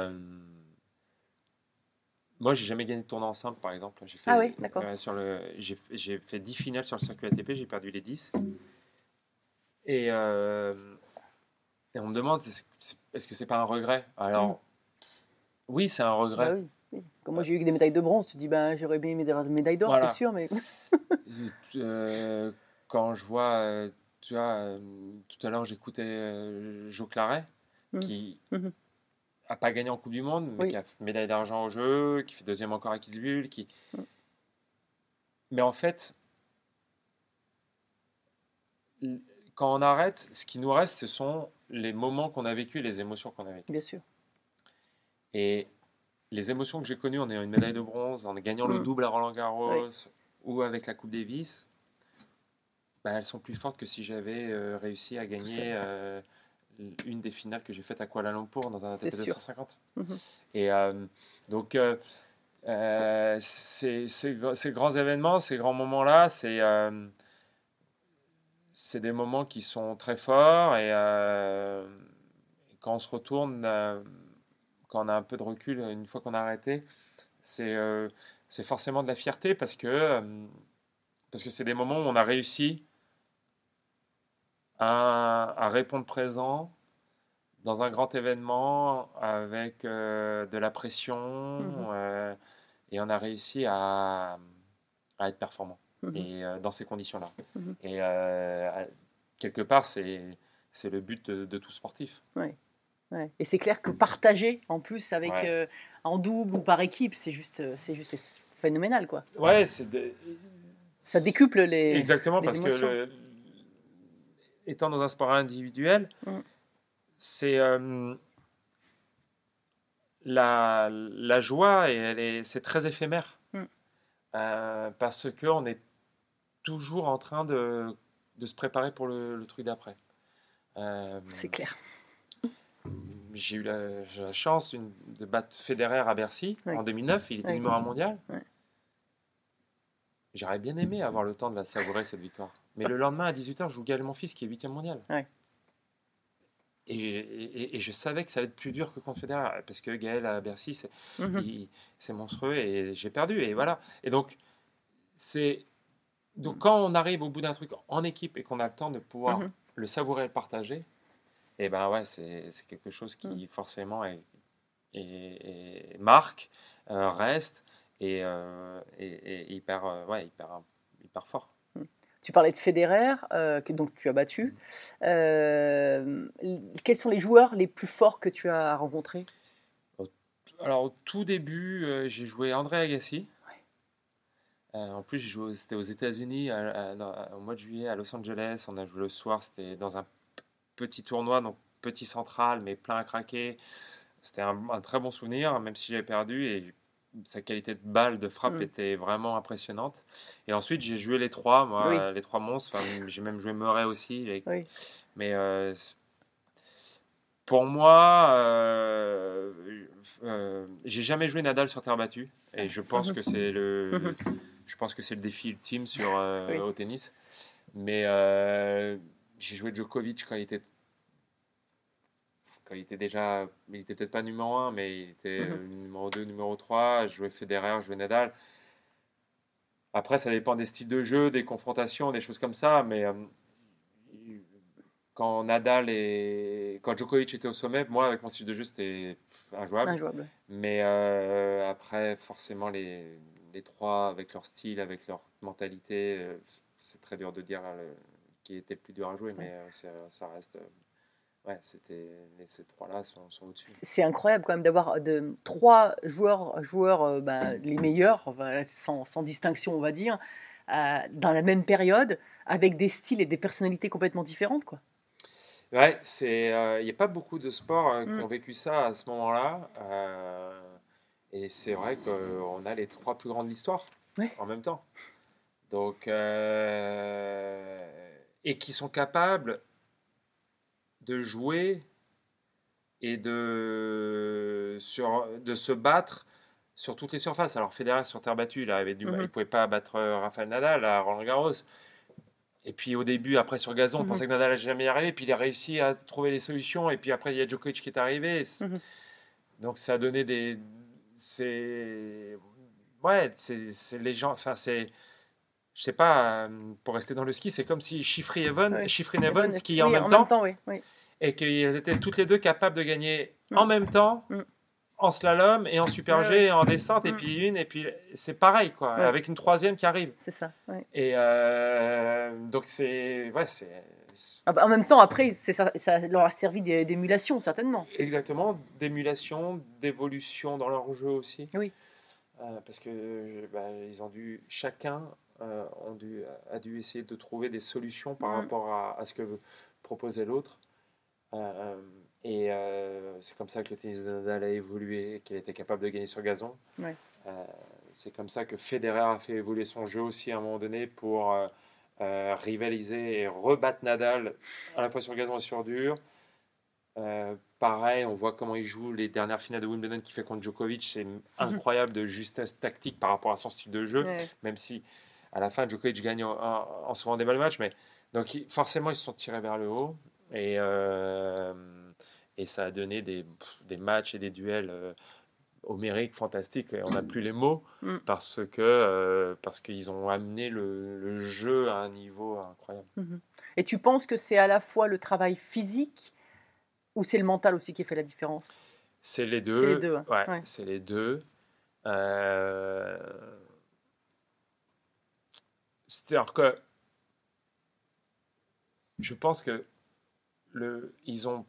moi, j'ai jamais gagné de tournoi en simple, par exemple. J'ai fait, Ah oui, d'accord. euh, sur le, j'ai, j'ai fait 10 finales sur le circuit ATP, j'ai perdu les 10. Et, euh, et on me demande, est-ce est-ce que c'est pas un regret? Alors, oui, c'est un regret. bah oui, oui. Comme moi, j'ai eu des médailles de bronze. Tu te dis, ben, j'aurais bien aimé des médailles d'or, Voilà. c'est sûr, mais Euh, quand je vois, tu vois, tout à l'heure j'écoutais Jo Claret, Mhm. qui Mhm. A pas gagné en Coupe du Monde, mais Oui. qui a fait médaille d'argent au jeu, qui fait deuxième encore à Kitzbühel, qui... Mhm. Mais en fait, quand on arrête, ce qui nous reste, ce sont les moments qu'on a vécus et les émotions qu'on a vécues. bien sûr. Et les émotions que j'ai connues en ayant une médaille de bronze, en gagnant le Mm. double à Roland Garros ou avec la Coupe Davis, bah, elles sont plus fortes que si j'avais euh, réussi à gagner euh, une des finales que j'ai faites à Kuala Lumpur dans un ATP sûr. 250. Mhm. Et euh, donc, euh, euh, ces, ces gr- ces grands événements, ces grands moments-là, c'est euh, c'est des moments qui sont très forts et euh, quand on se retourne, quand on a un peu de recul, une fois qu'on a arrêté, c'est c'est forcément de la fierté parce que parce que c'est des moments où on a réussi à, à répondre présent dans un grand événement avec euh, de la pression Mhm. euh, et on a réussi à, à être performant Mhm. et euh, dans ces conditions-là. Mhm. Et quelque part, c'est c'est le but de, de tout sportif. Ouais. Et c'est clair que partager, en plus, avec Ouais. euh, en double ou par équipe, c'est juste, c'est juste phénoménal, quoi. Ouais, c'est de- Ça décuple les. Exactement, les parce que le- étant dans un sport individuel, Mm. c'est euh, la, la joie et c'est très éphémère. Mm. Euh, parce qu'on est toujours en train de, de se préparer pour le, le truc d'après. Euh, C'est clair. j'ai eu la, chance une- de battre Federer à Bercy Ouais. en 2009. Il était Ouais. numéro un mondial. Ouais. J'aurais bien aimé avoir le temps de la savourer, cette victoire. Mais le lendemain, à 18h, je joue Gaël, mon fils, qui est 8 mondial. Ouais. Et, et- et je savais que ça allait être plus dur que contre Federer. Parce que Gaël, à Bercy, c'est c'est monstrueux et j'ai perdu. Et voilà. Et donc, c'est. Donc, quand on arrive au bout d'un truc en équipe et qu'on a le temps de pouvoir Mhm. le savourer et le partager, et ben ouais, c'est quelque chose qui Mhm. forcément est, est- est- marque, euh, reste et, euh, et hyper, euh, ouais, hyper, hyper fort. Tu parlais de Federer, euh, que donc tu as battu. Euh, quels sont les joueurs les plus forts que tu as rencontrés? Alors, au tout début, euh, j'ai joué André Agassi. En plus, c'était aux États-Unis au mois de juillet à Los Angeles. On a joué le soir, c'était dans un petit tournoi, donc petit central, mais plein à craquer. C'était un, un très bon souvenir, même si j'avais perdu. Et sa qualité de balle, de frappe Mm. était vraiment impressionnante. Et ensuite, j'ai joué les trois, moi, Oui. les trois monstres. Enfin, j'ai même joué Murray aussi. Oui. Mais euh, pour moi, euh, euh, j'ai jamais joué Nadal sur terre battue. Et je pense que c'est le, je pense que c'est le défi ultime sur, euh, Oui. au tennis. Mais euh, j'ai joué Djokovic quand il était quand il était déjà, il était peut-être pas numéro 1, mais il était Mhm. euh, numéro 2, numéro 3. Je jouais Federer, je jouais Nadal. Après, ça dépend des styles de jeu, des confrontations, des choses comme ça. Mais euh, quand Nadal et quand Djokovic était au sommet, moi, avec mon style de jeu, c'était injouable. Injouable. Mais euh, après, forcément, les, les trois, avec leur style, avec leur mentalité, euh, c'est très dur de dire euh, qui était le plus dur à jouer, mais ça reste. Euh, ouais, c'était, ces trois-là sont, sont au-dessus. C'est incroyable quand même d'avoir de trois joueurs, joueurs euh, ben, les meilleurs, sans, sans distinction on va dire, euh, dans la même période, avec des styles et des personnalités complètement différentes. Quoi. Ouais, c'est, euh, il n'y a pas beaucoup de sports euh, qui Mm. ont vécu ça à ce moment-là. euh, et c'est vrai qu'on a les trois plus grandes de l'histoire Ouais. en même temps. Donc, euh, et qui sont capables de jouer et de, sur, de se battre sur toutes les surfaces. Alors, Federer sur terre battue, il avait du, Mhm. il pouvait pas battre euh, Rafael Nadal à Roland Garros. Et puis au début, après sur gazon, on Mhm. pensait que Nadal n'allait jamais y arriver. Puis il a réussi à trouver les solutions. Et puis après, il y a Djokovic qui est arrivé. Mhm. Donc ça a donné des. C'est. Ouais, c'est les gens. Enfin, c'est. Je sais pas, euh, pour rester dans le ski, c'est comme si Schifrin Evans, Ouais. Evans qui en Oui, même temps, oui, oui. Et qu'ils étaient toutes les deux capables de gagner Mm. en même temps, Mm. en slalom et en super G et en descente, et Mm. puis une, et puis c'est pareil, quoi, Ouais. avec une troisième qui arrive. C'est ça. Et euh, donc c'est. Ouais, c'est. Ah bah, en même temps, après, ça, ça leur a servi d'é- d'émulation, certainement. Exactement, d'émulation, d'évolution dans leur jeu aussi. Oui. Euh, parce que bah, ils ont dû, chacun euh, ont dû, a dû essayer de trouver des solutions par rapport à, à ce que proposait l'autre. Euh, et euh, c'est comme ça que le tennis de Nadal a évolué, qu'il était capable de gagner sur gazon. Ouais. Euh, c'est comme ça que Federer a fait évoluer son jeu aussi à un moment donné pour euh, euh, rivaliser et rebattre Nadal à la fois sur gazon et sur dur. Euh, pareil, on voit comment il joue les dernières finales de Wimbledon qu'il fait contre Djokovic. C'est incroyable de justesse tactique par rapport à son style de jeu, Ouais. même si à la fin Djokovic gagne en, en, en sauvant des balles de match. Mais donc il- forcément, ils se sont tirés vers le haut et, euh, et ça a donné des, des matchs et des duels euh, homériques, fantastiques. Et on n'a plus les mots Mm. parce que euh, parce qu'ils ont amené le, le jeu à un niveau incroyable. Et tu penses que c'est à la fois le travail physique ou c'est le mental aussi qui fait la différence? C'est les deux. C'est les deux, hein. Ouais, Ouais. c'est les deux. Euh, C'est-à-dire que je pense que le, ils ont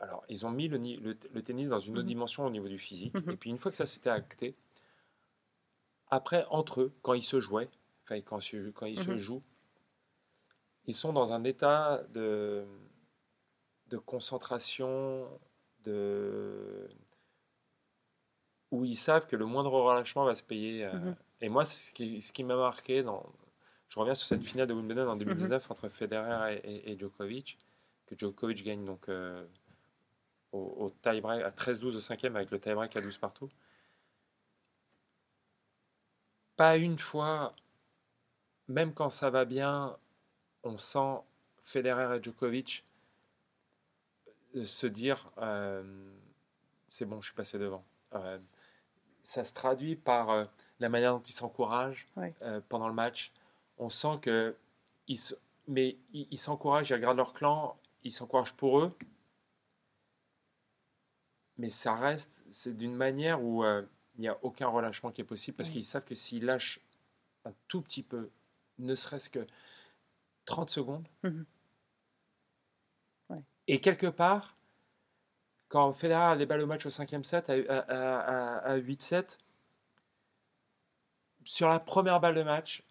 alors ils ont mis le, ni- le, le tennis dans une autre Mhm. dimension au niveau du physique. Mhm. Et puis une fois que ça s'était acté, après entre eux, quand ils se jouaient, enfin quand, ils se Mhm. jouent, ils sont dans un état de, de concentration, de où ils savent que le moindre relâchement va se payer. euh. Et moi, ce qui, ce qui m'a marqué, dans, je reviens sur cette finale de Wimbledon en 2019 entre Federer et, et- et Djokovic, que Djokovic gagne donc euh, au, au tie-break à 13-12 au cinquième avec le tie-break à 12 partout. Pas une fois, même quand ça va bien, on sent Federer et Djokovic euh, se dire euh, c'est bon, je suis passé devant. Euh, ça se traduit par euh, la manière dont ils s'encouragent Ouais. pendant le match. On sent que ils mais ils s'encouragent, ils regardent leur clan, ils s'encouragent pour eux. Mais ça reste, c'est d'une manière où euh, il n'y a aucun relâchement qui est possible parce qu'ils savent que s'ils lâchent un tout petit peu, ne serait-ce que 30 secondes. Ouais. et quelque part, quand Federer a des balles au match au cinquième set à, à, à- à- à 8-7, sur la première balle de match,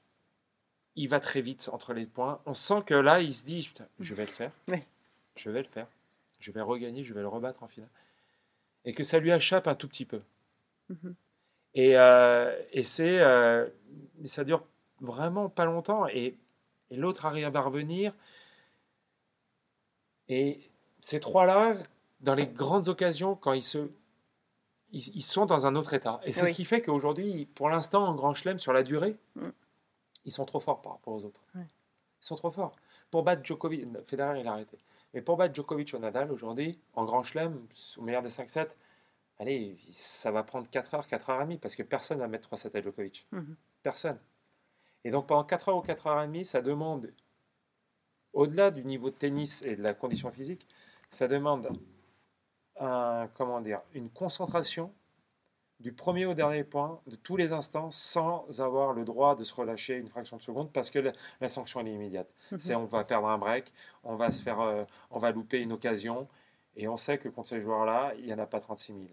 il va très vite entre les points. On sent que là, il se dit je vais le faire. Oui. Je vais le faire. Je vais regagner, je vais le rebattre en finale. Et que ça lui échappe un tout petit peu. Mhm. Et, euh, et c'est, euh, ça dure vraiment pas longtemps. Et, et l'autre arrive à revenir. Et ces trois-là, dans les grandes occasions, quand ils se. Ils, ils sont dans un autre état. Et c'est Oui. ce qui fait qu'aujourd'hui, pour l'instant, en Grand Chelem, sur la durée, Mm. ils sont trop forts par rapport aux autres. Ils sont trop forts. Pour battre Djokovic, Federer, il a arrêté. Mais pour battre Djokovic au Nadal, aujourd'hui, en Grand Chelem, au meilleur des 5-7, allez, ça va prendre 4 heures, 4 heures et demie, parce que personne va mettre 3-7 à Djokovic. Mhm. Personne. Et donc pendant 4 heures ou 4 heures et demie, ça demande, au-delà du niveau de tennis et de la condition physique, ça demande un, comment dire, une concentration du premier au dernier point, de tous les instants, sans avoir le droit de se relâcher une fraction de seconde, parce que la, la sanction elle est immédiate. Mhm. C'est on va perdre un break, on va se faire, euh, on va louper une occasion, et on sait que contre ces joueurs-là, il n'y en a pas 36 000.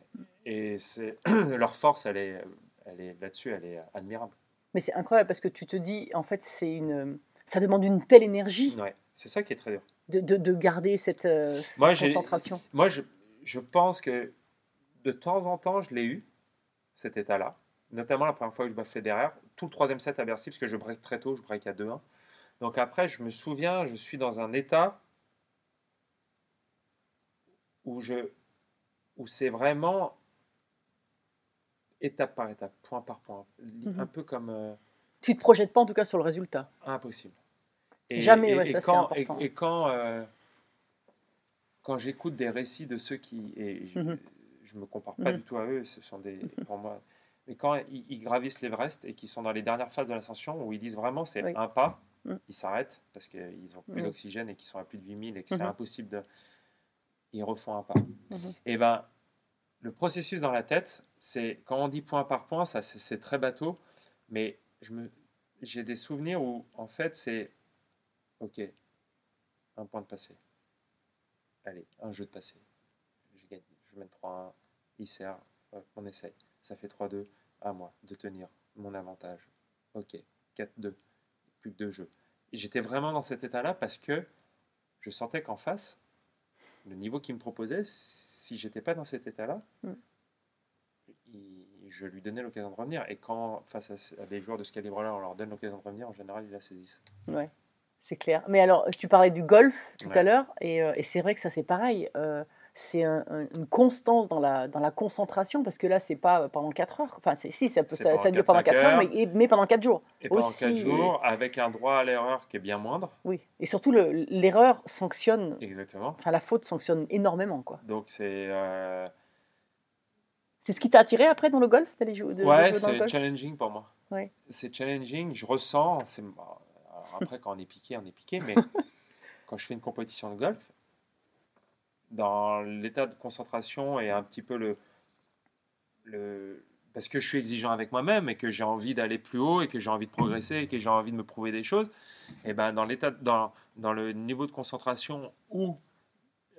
Et c'est leur force, elle est, elle est là-dessus, elle est admirable. Mais c'est incroyable parce que tu te dis, en fait, c'est une, ça demande une telle énergie Ouais, c'est ça qui est très dur. de, de, de garder cette, euh, cette Moi, concentration. Moi, je, je pense que de temps en temps, je l'ai eu, cet état-là. Notamment la première fois que je bats Federer, tout le troisième set à Bercy, parce que je break très tôt, je break à 2-1. Donc après, je me souviens, je suis dans un état où, je, où c'est vraiment étape par étape, point par point. Mhm. Un peu comme euh, Tu te projettes pas en tout cas sur le résultat. impossible. Jamais, ouais, ça, c'est quand, important. Et, et quand, euh, quand j'écoute des récits de ceux qui. Et. Je me compare pas Mhm. du tout à eux, ce sont des. Pour moi. Mais quand ils, ils gravissent l'Everest et qu'ils sont dans les dernières phases de l'ascension, où ils disent vraiment c'est Oui. un pas, Mhm. ils s'arrêtent parce qu'ils n'ont plus d'oxygène et qu'ils sont à plus de 8000 et que c'est impossible de. Ils refont un pas. Et ben, le processus dans la tête, c'est quand on dit point par point, ça c'est c'est très bateau, mais je me, j'ai des souvenirs où en fait c'est, ok, un point de passé, allez, un jeu de passé, je mène 3-1, il sert, hop, on essaye, ça fait 3-2, à moi de tenir mon avantage, ok, 4-2, plus que deux jeux. J'étais vraiment dans cet état-là parce que je sentais qu'en face, le niveau qu'il me proposait, si j'étais pas dans cet état-là, Mm. il- je lui donnais l'occasion de revenir. Et quand, face à, des joueurs de ce calibre-là, on leur donne l'occasion de revenir, en général, ils la saisissent. Ouais, c'est clair. Mais alors, tu parlais du golf tout à l'heure, et, euh, et c'est vrai que ça, c'est pareil. euh, c'est un- un- une constance dans la, dans la concentration, parce que là, c'est pas pendant 4 heures. Enfin, si, ça, peut, ça, ça dure 4-5 pendant 4 heures, heures. mais, mais pendant 4 jours. Et pendant Aussi, 4 et- jours, avec un droit à l'erreur qui est bien moindre. Oui. Et surtout, le- l'erreur sanctionne, Exactement. enfin, la faute sanctionne énormément, quoi. Donc c'est. euh, C'est ce qui t'a attiré après dans le golf d'aller jouer, de, ouais, c'est challenging pour moi. Ouais. C'est challenging, je ressens. après, quand on est piqué, on est piqué, mais quand je fais une compétition de golf, dans l'état de concentration et un petit peu le. le parce que je suis exigeant avec moi-même et que j'ai envie d'aller plus haut et que j'ai envie de progresser et que j'ai envie de me prouver des choses, et ben dans l'état, dans, dans le niveau de concentration où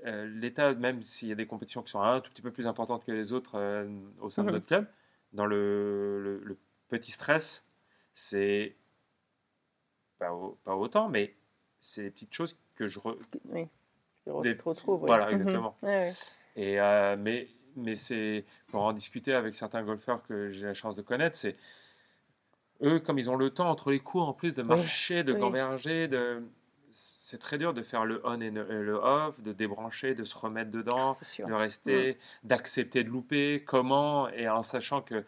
euh, l'état, même s'il y a des compétitions qui sont un tout petit peu plus importantes que les autres euh, au sein de Mhm. notre club, dans le, le- le petit stress, c'est pas, au- pas autant, mais c'est des petites choses que je, re- Oui. Des- retrouve. oui. voilà, Mhm. exactement. Ouais, ouais. Et, euh, mais mais c'est, pour en discuter avec certains golfeurs que j'ai la chance de connaître, c'est eux, comme ils ont le temps entre les coups en plus de marcher, de oui. gamberger, de, c'est très dur de faire le on et le, et le off, de débrancher, de se remettre dedans, sûr. de rester, d'accepter de louper, comment, et en sachant que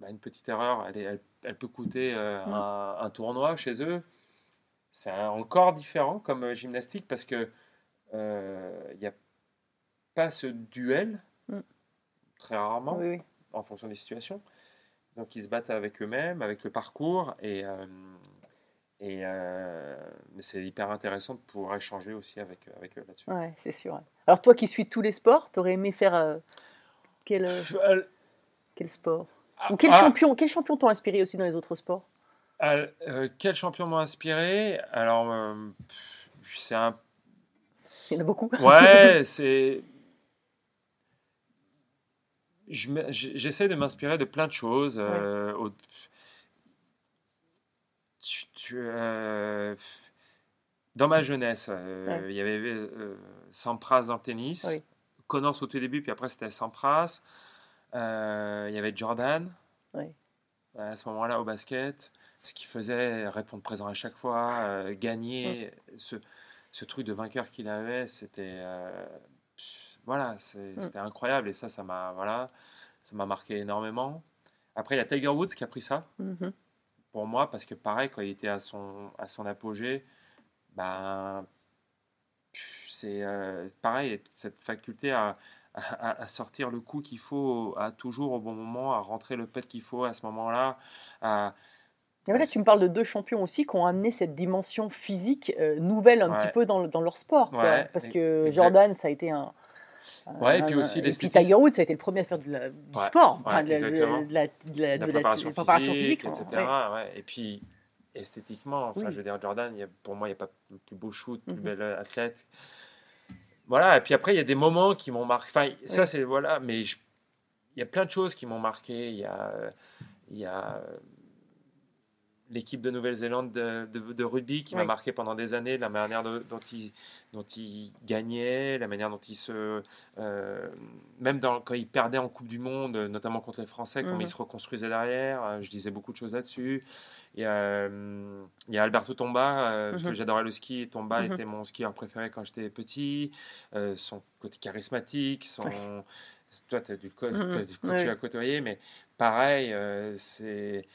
bah, une petite erreur, elle, est- elle, elle peut coûter euh, Mm. un, un tournoi chez eux. C'est un- encore différent comme euh, gymnastique parce que euh, il n'y a pas ce duel, Mm. très rarement, Oui, oui. en fonction des situations. Donc ils se battent avec eux-mêmes, avec le parcours, et, euh, et euh, mais c'est hyper intéressant de pouvoir échanger aussi avec, avec eux là-dessus. Ouais, c'est sûr. Alors toi qui suis tous les sports, t'aurais aimé faire euh, quel, euh, Euh, quel sport? Ah, Ou quel ah, champion Quel champion t'ont inspiré aussi dans les autres sports? Euh, quel champion m'a inspiré? Alors, euh, c'est un Il y en a beaucoup. Ouais, c'est. J'essaie de m'inspirer de plein de choses. euh, au- tu- tu, euh, Dans ma jeunesse, euh, Ouais. il y avait Sampras dans le tennis, Oui. Connors au tout début, puis après c'était Sampras. Il y avait Jordan. À ce moment-là au basket, ce qu'il faisait, répondre présent à chaque fois, gagner, ce, ce truc de vainqueur qu'il avait, c'était euh, voilà, c'est- c'était incroyable et ça, ça m'a voilà, ça m'a marqué énormément. Après, il y a Tiger Woods qui a pris ça Mhm. pour moi parce que pareil, quand il était à son à son apogée, ben c'est euh, pareil, cette faculté à, à, à sortir le coup qu'il faut à toujours au bon moment, à rentrer le pet qu'il faut à ce moment-là, à, Et voilà, tu me parles de deux champions aussi qui ont amené cette dimension physique euh, nouvelle un Ouais. petit peu dans, le- dans leur sport. quoi. Ouais, Parce que exact. Jordan, ça a été un. Ouais, et puis aussi puis l'esthétisme. Tiger Woods, ça a été le premier à faire de la- du Ouais, sport, enfin, de, la- de de préparation, de la préparation physique, physique. etc. Et puis esthétiquement, enfin, Oui. je veux dire, Jordan, il y a- pour moi, il n'y a pas plus beau shoot, plus Mhm. belle athlète. Voilà, et puis après, il y a des moments qui m'ont marqué. Enfin, ça, c'est. Voilà, mais il y a plein de choses qui m'ont marqué. Il y a, y a euh, l'équipe de Nouvelle-Zélande de, de- de rugby qui m'a marqué pendant des années, la manière de- dont ils dont il gagnait, la manière dont ils se. euh, même dans, quand ils perdaient en Coupe du Monde, notamment contre les Français, comment Mhm. ils se reconstruisaient derrière. euh, Je disais beaucoup de choses là-dessus. Il y a, euh, il y a Alberto Tomba, euh, parce que Mhm. j'adorais le ski, Tomba Mhm. était mon skieur préféré quand j'étais petit. Son côté charismatique, son... Toi, as du t'as du coup, Ouais. tu l'as côtoyé, mais pareil, c'est...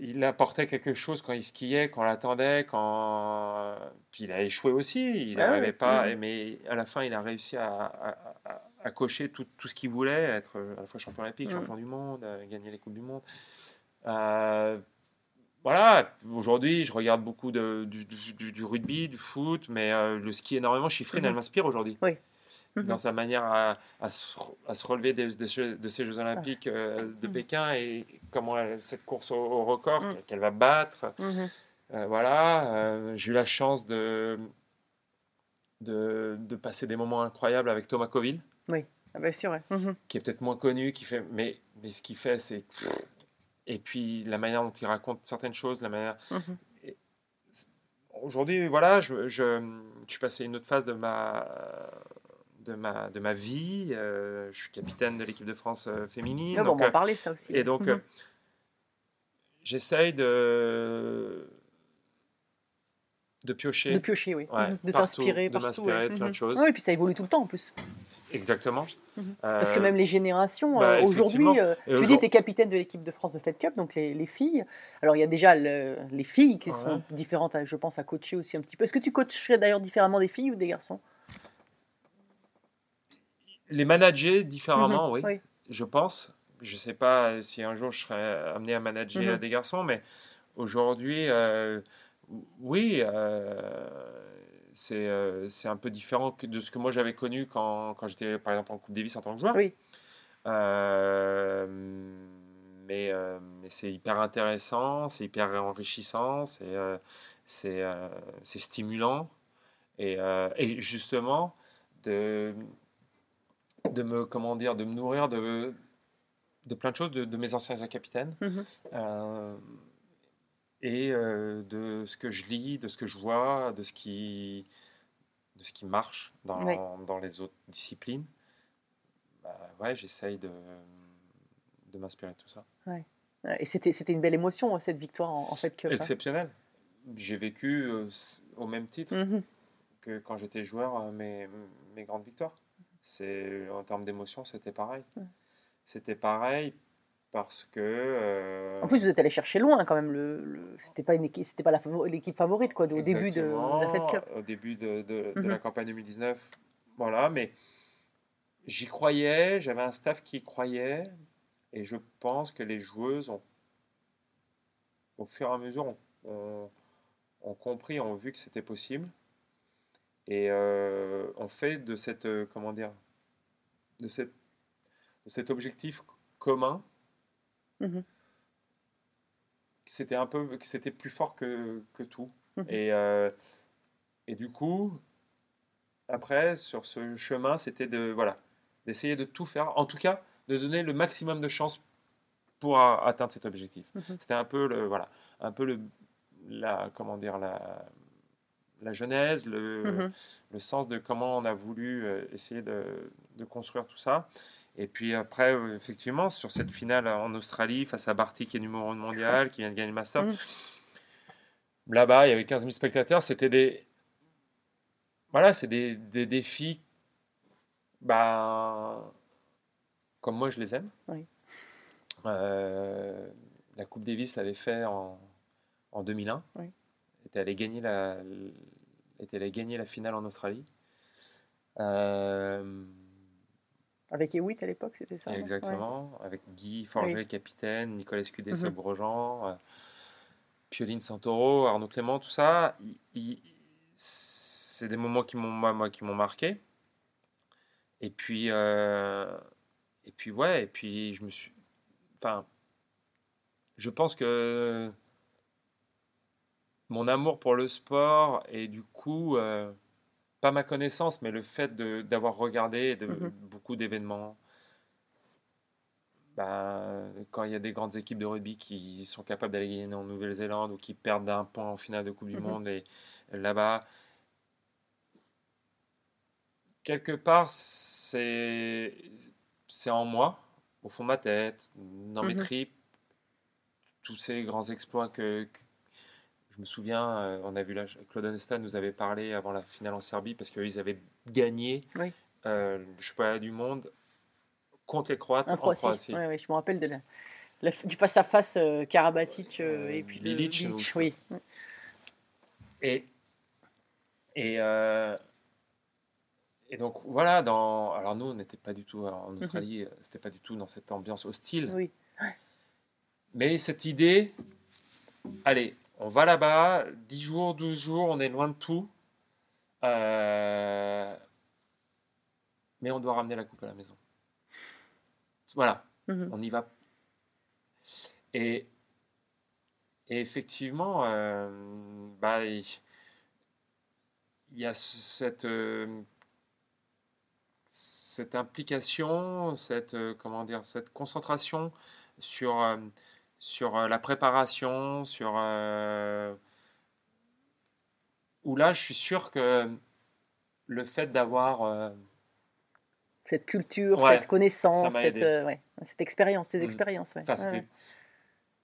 Il apportait quelque chose quand il skiait, quand on l'attendait, quand... Puis il a échoué aussi, il Ah n'arrivait ouais. pas, Mhm. et- mais à la fin, il a réussi à, à- à- à cocher tout, tout ce qu'il voulait, être à la fois champion olympique, Mhm. champion du monde, euh, gagner les Coupes du Monde. Euh, voilà, aujourd'hui, je regarde beaucoup de, du, du- du- du rugby, du foot, mais euh, le ski énormément. Chiffrine, Mhm. elle m'inspire aujourd'hui. Mhm. Dans sa manière à, à se, re- à se relever des- des jeux- de ces Jeux Olympiques euh, de Mhm. Pékin et comment elle- cette course au, au record Mhm. qu'elle va battre. Euh, voilà, euh, j'ai eu la chance de, de, de passer des moments incroyables avec Thomas Coville Ah, bien sûr, ouais. Qui est peut-être moins connu, qui fait, mais, mais ce qu'il fait, c'est. Et puis la manière dont il raconte certaines choses, la manière. Aujourd'hui, voilà, je, je, je suis passé à une autre phase de ma, de ma, de ma vie. euh, je suis capitaine de l'équipe de France euh, féminine. Ah, bon, on donc, va en euh, parler, ça aussi. et donc, Mhm. j'essaye de, de piocher. De piocher, oui. Ouais. De partout, t'inspirer de partout. m'inspirer ouais. de plein de Mhm. choses. Ah Oui, et puis ça évolue tout le temps en plus. Exactement. Mhm. Parce que même les générations, bah, euh, aujourd'hui, euh, tu dis aujourd- tu es capitaine de l'équipe de France de Fed Cup, donc les, les filles. Alors il y a déjà le- les filles qui Ouais. sont différentes, à- je pense, à coacher aussi un petit peu. Est-ce que tu coacherais d'ailleurs différemment des filles ou des garçons? Les manager différemment, Mhm. oui. Oui. je pense. Je sais pas si un jour je serai amené à manager Mhm. des garçons, mais aujourd'hui, euh, oui, euh, c'est euh, c'est un peu différent que de ce que moi j'avais connu quand, quand j'étais par exemple en Coupe Davis en tant que joueur. Oui. Mais mais c'est hyper intéressant, c'est hyper enrichissant, c'est stimulant. Et, et justement, de, de me comment dire de me nourrir de, de plein de choses de, de mes anciens capitaines euh, et euh, de ce que je lis de ce que je vois de ce qui de ce qui marche dans, Oui. dans les autres disciplines bah, ouais j'essaye de de m'inspirer de tout ça Euh, Et c'était c'était une belle émotion, cette victoire en, en Fed Cup. hein. exceptionnel j'ai vécu euh, au même titre Mhm. que quand j'étais joueur mes, mes grandes victoires. C'est en termes d'émotion, c'était pareil. Ouais. C'était pareil parce que euh, En plus, vous êtes allé chercher loin quand même. Le, le- C'était pas c'était pas la l'équipe favorite quoi, au début de, de la Fed Cup. exactement, Au début de, de- de Mhm. la campagne 2019, voilà. Mais j'y croyais, j'avais un staff qui y croyait, et je pense que les joueuses ont, au fur et à mesure, ont, ont- ont compris, ont vu que c'était possible, et euh, ont fait de cette, euh, comment dire, de cette, de cet objectif commun. Que C'était un peu, c'était plus fort que, que tout. Mhm. Et, euh, et du coup, après, sur ce chemin, c'était de voilà, d'essayer de tout faire, en tout cas, de donner le maximum de chances pour a- atteindre cet objectif. Mhm. C'était un peu le voilà, un peu le la comment dire la la genèse, le, Mhm. le sens de comment on a voulu euh, essayer de, de construire tout ça. Et puis après, euh, effectivement, sur cette finale en Australie, face à Barty qui est numéro 1 mondial, qui vient de gagner le Master, Mhm. là-bas, il y avait 15 000 spectateurs. C'était des. Voilà, c'est des, des défis. Bah, comme moi, je les aime. Oui. Euh, la Coupe Davis l'avait fait en, en 2001. Oui. Était allé gagner la, était allé gagner la finale en Australie. Euh, Avec Hewitt à l'époque, c'était ça Ouais. exactement, avec Guy Forget, Oui. capitaine, Nicolas Mhm. Sabrejean, euh, Pioline Santoro, Arnaud Clément, tout ça. c'est des moments qui m'ont moi, moi, qui m'ont marqué. Et puis, euh, et puis ouais, et puis je me suis, enfin, je pense que mon amour pour le sport et du coup, euh, pas ma connaissance, mais le fait d'avoir regardé de, Mhm. beaucoup d'événements. bah, quand il y a des grandes équipes de rugby qui sont capables d'aller gagner en Nouvelle-Zélande ou qui perdent d'un point en finale de Coupe du Mhm. Monde et là-bas, quelque part, c'est en moi, au fond de ma tête, dans mes Mhm. tripes, tous ces grands exploits que, que- je me souviens, euh, on a vu là, Claude Onesta nous avait parlé avant la finale en Serbie parce qu'ils avaient gagné Oui. euh, le championnat du monde contre les Croates En en Croatie. Croatie. Ouais, ouais, je me rappelle de la, la- du face-à-face euh, Karabatic euh, et puis le Bilic, Bilic, ou- oui. Et, et, et donc voilà, dans, alors nous on n'était pas du tout en Australie, euh, c'était pas du tout dans cette ambiance hostile, oui. mais cette idée, allez, on va là-bas, 10 jours, 12 jours, on est loin de tout, euh, mais on doit ramener la coupe à la maison. Voilà, Mhm. on y va. Et, et effectivement, euh, bah, il y a cette, euh, cette implication, cette, comment dire, cette concentration sur, sur euh, la préparation, sur... euh, où là, je suis sûr que le fait d'avoir... euh, Cette culture, Ouais, cette connaissance, cette, euh, ouais, cette expérience, ces Mm. expériences. Ouais.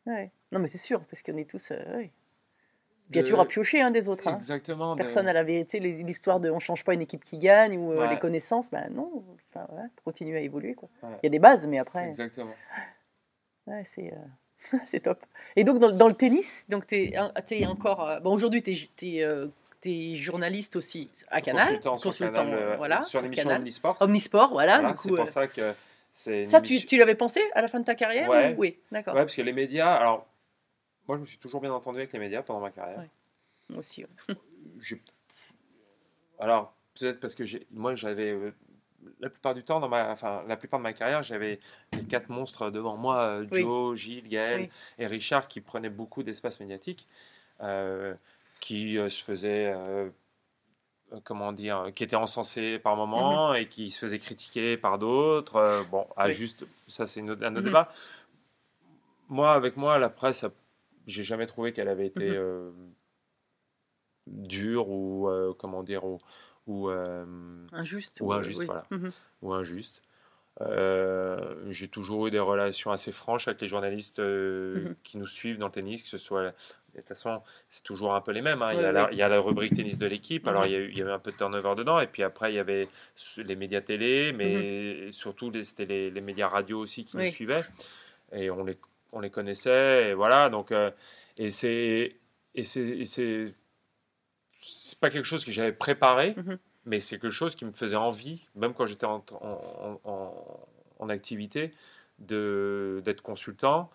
enfin. Non, mais c'est sûr, parce qu'on est tous. a de- toujours à piocher hein, des autres. hein. Exactement. Personne n'a la vérité, l'histoire de on change pas une équipe qui gagne ou les connaissances, ben non, enfin, continuer à évoluer. quoi. Il y a des bases, mais après, Exactement. ouais, c'est euh, c'est top. Et donc dans, dans le tennis, donc tu es, encore. euh, bon, aujourd'hui, tu es, journaliste aussi à Canal, Consultant, sur Canal, euh, voilà, sur l'émission. Omnisport. Omnisport, voilà. Voilà, c'est pour euh, ça que ça, tu, tu l'avais pensé à la fin de ta carrière Ouais. ou- Oui, d'accord. Ouais, parce que les médias, alors moi je me suis toujours bien entendu avec les médias pendant ma carrière. Ouais. Moi aussi. ouais. Alors peut-être parce que moi j'avais euh, la plupart du temps dans ma, enfin la plupart de ma carrière, j'avais les quatre monstres devant moi, euh, Oui. Joe, Gilles, Gaël Oui. et Richard qui prenaient beaucoup d'espace médiatique, euh, qui euh, se faisaient euh, comment dire, qui étaient encensés par moments et qui se faisaient critiquer par d'autres. bon, à Mhm. Oui. juste, ça c'est autre- un autre Mhm. débat. Moi, avec moi, la presse, j'ai jamais trouvé qu'elle avait été Mhm. dure ou comment dire ou, ou, euh, Injuste. Ou euh, injuste, oui. voilà. Ou injuste. Euh, j'ai toujours eu des relations assez franches avec les journalistes euh, Mhm. qui nous suivent dans le tennis, que ce soit. De toute façon, c'est toujours un peu les mêmes. hein. il, y Ouais, a la, ouais. il y a la rubrique tennis de l'équipe, alors Mhm. il y, a eu, il y avait un peu de turnover dedans, et puis après il y avait les médias télé, mais surtout les- c'était les, les médias radio aussi qui. Oui. nous suivaient, et on les, on les connaissait, et voilà. Donc, euh, et c'est. Et c'est. C'est pas quelque chose que j'avais préparé, Mhm. mais c'est quelque chose qui me faisait envie, même quand j'étais en, en, en- en activité, d'être consultant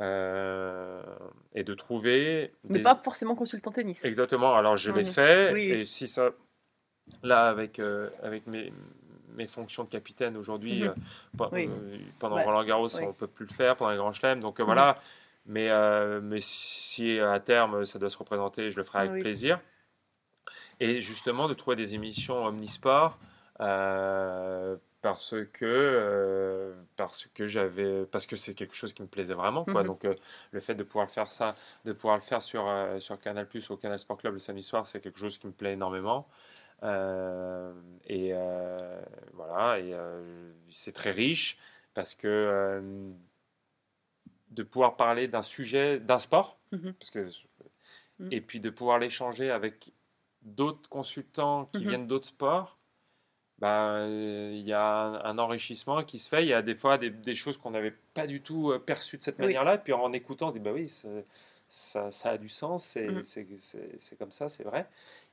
euh, et de trouver. Mais des- pas forcément consultant tennis. Exactement, alors je l'ai Mhm. fait, Oui, oui. et si ça. Là, avec, euh, avec mes, mes fonctions de capitaine aujourd'hui, Mhm. euh, euh, pendant Ouais. Roland Garros, on peut plus le faire, pendant les grands chelems, donc voilà. Mais, mais si à terme ça doit se représenter, je le ferai avec Oui. plaisir. Et justement, de trouver des émissions omnisport. euh, parce que euh, parce que j'avais parce que c'est quelque chose qui me plaisait vraiment quoi Mhm. donc euh, le fait de pouvoir faire ça de pouvoir le faire sur sur Canal Plus ou Canal Sport Club le samedi soir c'est quelque chose qui me plaît énormément et voilà, et c'est très riche parce que de pouvoir parler d'un sujet, d'un sport, Mhm. parce que, Mhm. et puis de pouvoir l'échanger avec d'autres consultants qui Mhm. viennent d'autres sports, bah, euh, il y a un, un enrichissement qui se fait. Il y a des fois des, des choses qu'on n'avait pas du tout euh, perçues de cette Oui. manière-là. Et puis en écoutant, on dit bah oui, ça, ça a du sens, c'est Mhm. c'est- comme ça, c'est vrai.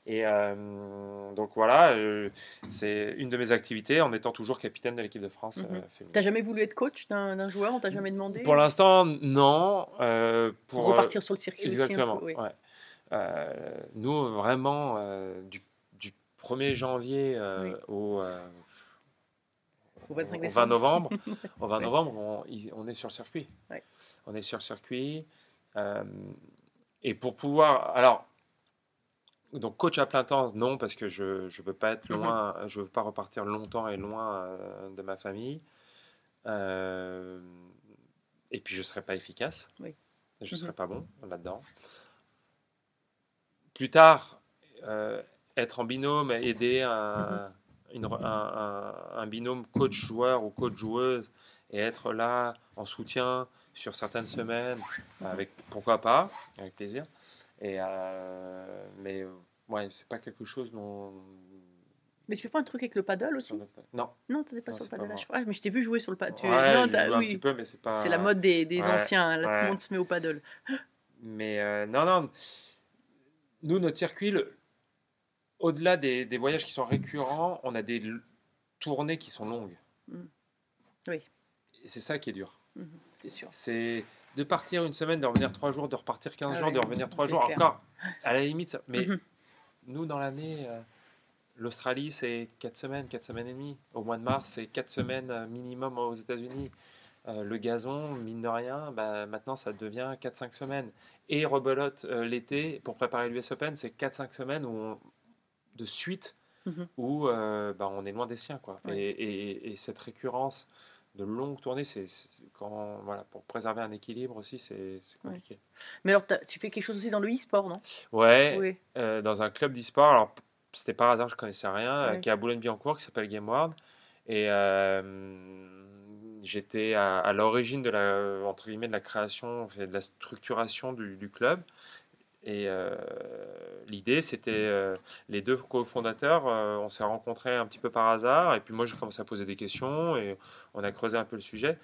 Et euh, donc voilà, euh, c'est une de mes activités en étant toujours capitaine de l'équipe de France Mhm. euh. T'as jamais voulu être coach d'un joueur? On t'a jamais demandé? Pour l'instant, non. Pour repartir sur le circuit aussi un Exactement. peu, oui. ouais. Euh, nous, vraiment, euh, du, du 1er janvier euh, Oui. au, Au 25 au 20 décembre. novembre, au 20 Ouais. novembre on, est sur circuit. Ouais. On est sur circuit. euh, et pour pouvoir. Alors, donc coach à plein temps, non, parce que je ne veux pas être Mhm. loin, je veux pas repartir longtemps et loin euh, de ma famille. Euh, et puis je ne serai pas efficace. Oui. Je ne Mhm. serai pas bon là-dedans. Plus tard, euh, être en binôme, aider un, une- un- un- un binôme coach-joueur ou coach-joueuse et être là en soutien sur certaines semaines, avec pourquoi pas, avec plaisir. Et, euh, mais ouais, c'est pas quelque chose dont. Mais tu fais pas un truc avec le paddle aussi? Non. Non, t'étais pas Non, sur le pas paddle. moi. Ah, mais je t'ai vu jouer sur le paddle. Tu... Ouais, non, un oui. peu, mais c'est pas. C'est la mode des, des Ouais, anciens. Là, tout le monde se met au paddle. Mais euh, non, non. Nous, notre circuit, au-delà des, des voyages qui sont récurrents, on a des tournées qui sont longues. Mm. Oui. Et c'est ça qui est dur. C'est sûr. C'est de partir une semaine, de revenir trois jours, de repartir 15 Ah jours, ouais, de revenir trois jours. clair. Encore, à la limite, ça- mais Mhm. nous, dans l'année, euh, l'Australie, c'est 4 semaines, 4 semaines et demie. Au mois de mars, c'est 4 semaines euh, minimum aux États-Unis. Euh, le gazon, mine de rien, bah, maintenant, ça devient 4-5 semaines. Et rebelote euh, l'été, pour préparer l'US Open, c'est 4-5 semaines où on- de suite Mhm. où euh, bah, on est loin des siens. Quoi. Ouais. Et, et- et cette récurrence de longues tournées, c'est c'est- quand, voilà, pour préserver un équilibre aussi, c'est Ouais. compliqué. Mais alors, tu fais quelque chose aussi dans le e-sport, non? Ouais, Oui. euh, dans un club d'e-sport. Alors, c'était par hasard, je connaissais rien, Ouais. qui est à Boulogne-Billancourt, qui s'appelle GameWard. Et euh, j'étais à, à l'origine de la, entre guillemets, de la création, de la structuration du, du club. Et euh, l'idée, c'était euh, les deux cofondateurs, euh, on s'est rencontrés un petit peu par hasard. Et puis moi, j'ai commencé à poser des questions et on a creusé un peu le sujet.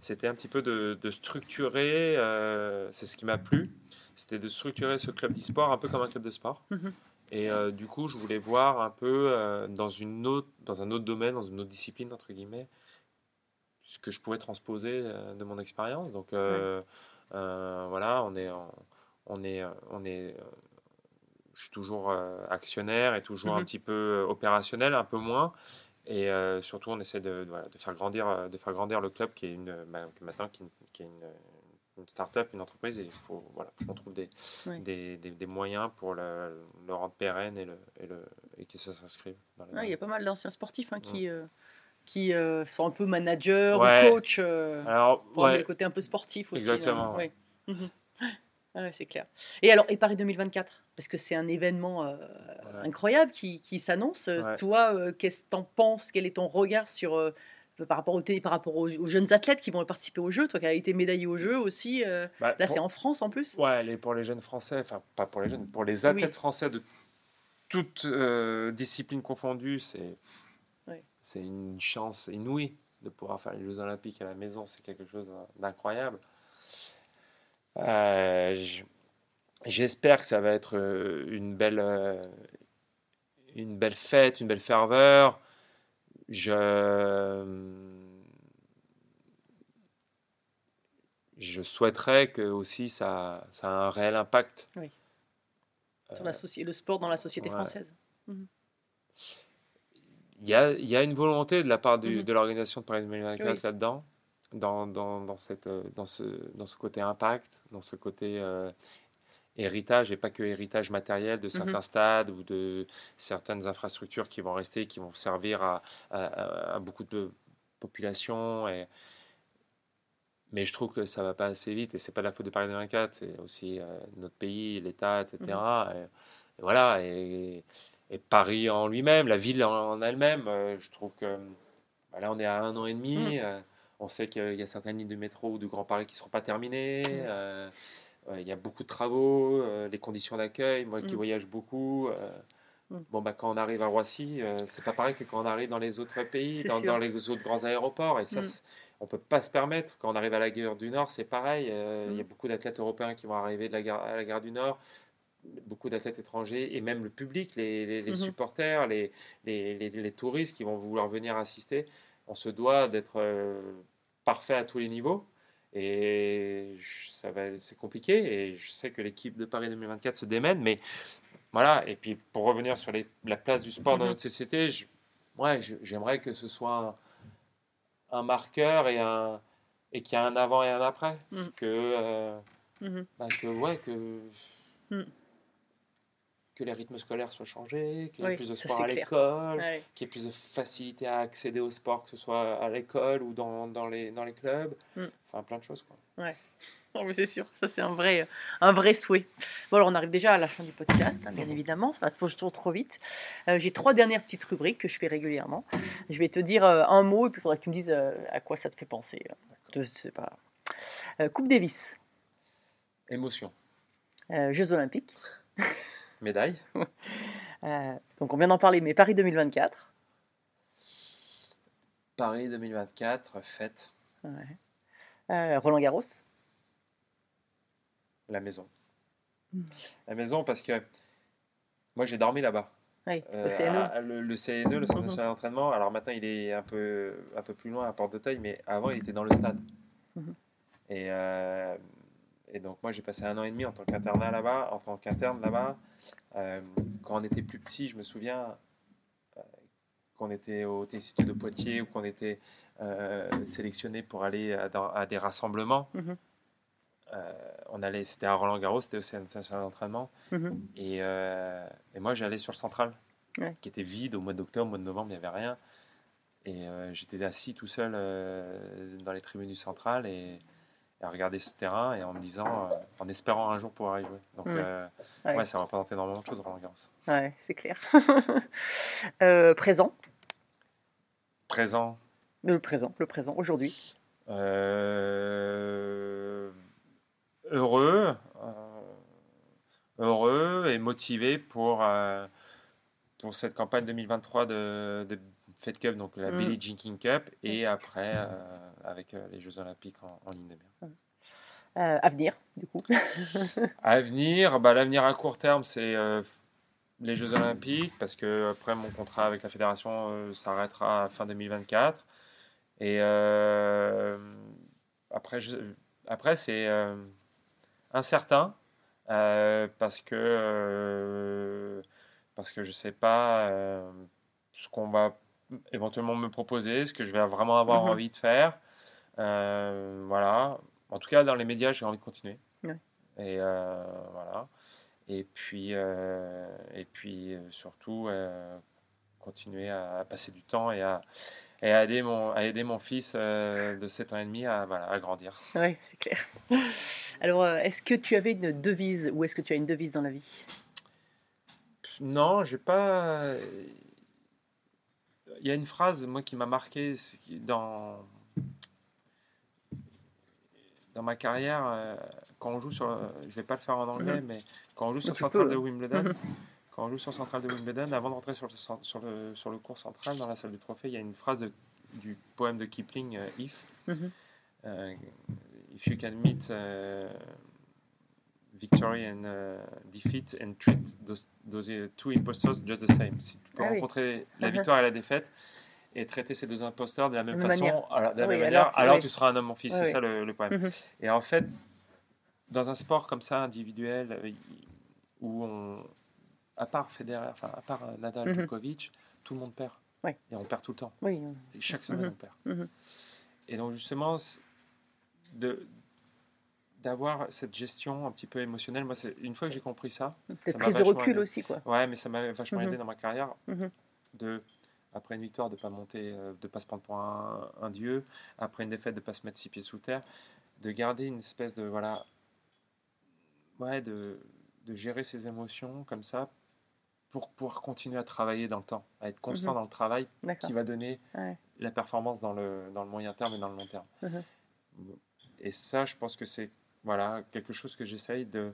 C'était un petit peu de, de structurer, c'est ce qui m'a plu, c'était de structurer ce club d'e-sport un peu comme un club de sport. Mhm. Et euh, du coup, je voulais voir un peu euh, dans, une autre, dans un autre domaine, dans une autre discipline, entre guillemets, ce que je pouvais transposer euh, de mon expérience. Donc euh, euh, voilà, on est, en- on est, on est, je suis toujours actionnaire et toujours un Mhm. petit peu opérationnel, un peu moins. Et euh, surtout, on essaie de, de- voilà, de faire grandir, de faire grandir le club qui est une, bah, maintenant qui, qui est une, une start-up, une entreprise. Et il faut voilà, qu'on trouve des, Ouais. des, des- des moyens pour le, le rendre pérenne et, le, et, le, et que ça s'inscrive. Il y a pas mal d'anciens sportifs hein, Mm. qui, euh, qui euh, sont un peu managers Ouais. ou coachs euh, Alors, pour amener ouais, le côté un peu sportif aussi. Exactement, ouais. Ouais. Mhm. Ah ouais, c'est clair. Et alors, et Paris 2024 Parce que c'est un événement euh, incroyable qui, qui s'annonce. Ouais. Toi, euh, qu'est-ce que t'en penses? Quel est ton regard sur, euh, par rapport, au télé, par rapport aux, aux jeunes athlètes qui vont participer aux Jeux? Toi qui as été médaillé aux Jeux aussi. euh, bah, là, c'est en France en plus? Ouais, les, pour les jeunes français, enfin pas pour les jeunes, pour les athlètes français de toutes euh, disciplines confondues, c'est. C'est une chance inouïe de pouvoir faire les Jeux Olympiques à la maison. C'est quelque chose d'incroyable. Euh, J'espère que ça va être euh, une belle, euh, une belle fête, une belle ferveur. Je, je souhaiterais que aussi ça, ça a un réel impact. Oui. Sur la le sport dans la société ouais. française. Il y a, il y a une volonté de la part du- Mhm. de l'organisation de Paris 2024 Oui. là-dedans, dans, dans, dans, cette, euh, dans, ce, dans ce côté impact, dans ce côté euh, héritage, et pas que héritage matériel de certains stades ou de certaines infrastructures qui vont rester, qui vont servir à, à- à- à beaucoup de populations. Et... Mais je trouve que ça va pas assez vite, et c'est pas la faute de Paris 2024, c'est aussi euh, notre pays, l'État, etc. Et, et voilà, et, et Paris en lui-même, la ville en, elle-même. euh, je trouve que bah, là, on est à un an et demi. Mm. euh, on sait qu'il y a certaines lignes de métro ou de Grand Paris qui ne seront pas terminées. Mm. euh, il y a beaucoup de travaux, les conditions d'accueil. Moi qui Mm. voyage beaucoup, bon, bah, quand on arrive à Roissy, euh, c'est pas pareil que quand on arrive dans les autres pays, dans, les autres grands aéroports. Et ça, Mm. on peut pas se permettre. Quand on arrive à la gare du Nord, c'est pareil. euh, Il y a beaucoup d'athlètes européens qui vont arriver de la gare, à la gare du Nord, beaucoup d'athlètes étrangers et même le public, les, les- les Mhm. supporters, les, les, touristes qui vont vouloir venir assister. On se doit d'être euh, parfait à tous les niveaux. Et ça va, c'est compliqué. Et je sais que l'équipe de Paris 2024 se démène, mais voilà. Et puis pour revenir sur les- la place du sport dans Mhm. notre société, je- ouais, j'aimerais que ce soit un, un marqueur et un et qu'il y a un avant et un après. Mhm. Que, euh, bah, que ouais que Mm. Que les rythmes scolaires soient changés, qu'il y ait Oui, plus de sport à l'école, Ouais. qu'il y ait plus de facilité à accéder au sport, que ce soit à l'école ou dans, dans, les, dans les clubs. Mm. Enfin, plein de choses. Quoi. Non, mais c'est sûr, ça c'est un vrai, un vrai souhait. Bon, alors on arrive déjà à la fin du podcast, hein, bien évidemment, ça va toujours trop vite. Euh, J'ai trois dernières petites rubriques que je fais régulièrement. Je vais te dire euh, un mot et puis il faudra que tu me dises euh, à quoi ça te fait penser. Je sais pas. Coupe Davis, Émotion. Jeux Olympiques. Médaille. Euh, donc on vient d'en parler, mais Paris 2024. Paris 2024, fête, Ouais. Euh, Roland Garros. la maison. Mm. La maison parce que moi j'ai dormi là-bas. Oui, Euh, le CNE. le, le CNE, le Centre Mhm. national d'entraînement. Alors maintenant, il est un peu, un peu plus loin à Porte d'Auteuil, mais avant, il était dans le stade. Mhm. Et, euh, et donc, moi, j'ai passé un an et demi en tant qu'internat là-bas, en tant qu'interne là-bas. Euh, quand on était plus petit, je me souviens euh, qu'on était au TCT de Poitiers ou qu'on était euh, sélectionné pour aller à, dans- à des rassemblements. Mhm. Euh, on allait, c'était à Roland Garros, c'était au Centre national d'entraînement. Mhm. Et, et moi, j'allais sur le central, Ouais. qui était vide au mois d'octobre, au mois de novembre, il n'y avait rien. Et j'étais assis tout seul dans les tribunes du central et, et à regarder ce terrain et en me disant, euh, en espérant un jour pouvoir y jouer. Donc, Mm. euh, Ouais. ouais. ça représente énormément de choses, Roland Garros. Ouais, c'est clair. Euh, présent. Présent, Le présent, le présent, aujourd'hui. euh, heureux, euh, heureux et motivé pour, euh, pour cette campagne 2023 de, de Fed Cup, donc la Mm. Billie Jean King Cup, et après euh, avec euh, les Jeux Olympiques en, en ligne de mire. Euh, avenir, du coup. À venir, bah, l'avenir à court terme, c'est euh, les Jeux Olympiques, parce que après mon contrat avec la fédération euh, s'arrêtera à fin 2024. Et euh, après, je- après c'est euh, incertain, parce que parce que je sais pas ce qu'on va éventuellement me proposer, ce que je vais vraiment avoir Mhm. envie de faire. Euh, voilà. En tout cas, dans les médias, j'ai envie de continuer. Ouais. Et euh, voilà. Et puis, euh, et puis surtout, continuer à, à passer du temps et à, et à aider, mon, à aider mon fils de 7 ans et demi à, voilà, à grandir. Oui, c'est clair. Alors, est-ce que tu avais une devise ou est-ce que tu as une devise dans la vie? Non, j'ai pas. Il y a une phrase, moi, qui m'a marqué dans dans ma carrière. euh, Quand on joue sur, je vais pas le faire en anglais, mais quand on joue sur peux. de Wimbledon, quand on joue sur Central de Wimbledon, avant de rentrer sur le, sur le, sur le cours central, dans la salle du trophée, il y a une phrase de- du poème de Kipling, euh, If. Mhm. Euh, if you can meet victory and uh, defeat and treat those, those uh, two impostors just the same. Si tu peux Ah oui. rencontrer la Mhm. victoire et la défaite et traiter ces deux imposteurs de la même façon, manière. alors, de la Oui, même alors manière, tu- alors oui. tu seras un homme, mon fils. Oui, c'est ça le, le poème. Mhm. Et en fait, dans un sport comme ça, individuel, euh, où on, à part Federer, enfin, à part euh, Nadal, Mhm. Djokovic, tout le monde perd. Et on perd tout le temps. Et chaque semaine, Mhm. on perd. Mhm. Et donc, justement, de d'avoir cette gestion un petit peu émotionnelle, moi, c'est une fois que j'ai compris ça, cette Ça prise de recul aidé. aussi, quoi. ouais, mais ça m'a vachement aidé dans ma carrière, de après une victoire, de pas monter, euh, de pas se prendre pour un, un dieu, après une défaite, de pas se mettre six pieds sous terre, de garder une espèce de voilà, ouais, de, de gérer ses émotions comme ça, pour pouvoir continuer à travailler dans le temps, à être constant Mhm. dans le travail qui va donner Ouais. la performance dans le, dans le moyen terme et dans le long terme. Mhm. Et ça, je pense que c'est voilà, quelque chose que j'essaye de,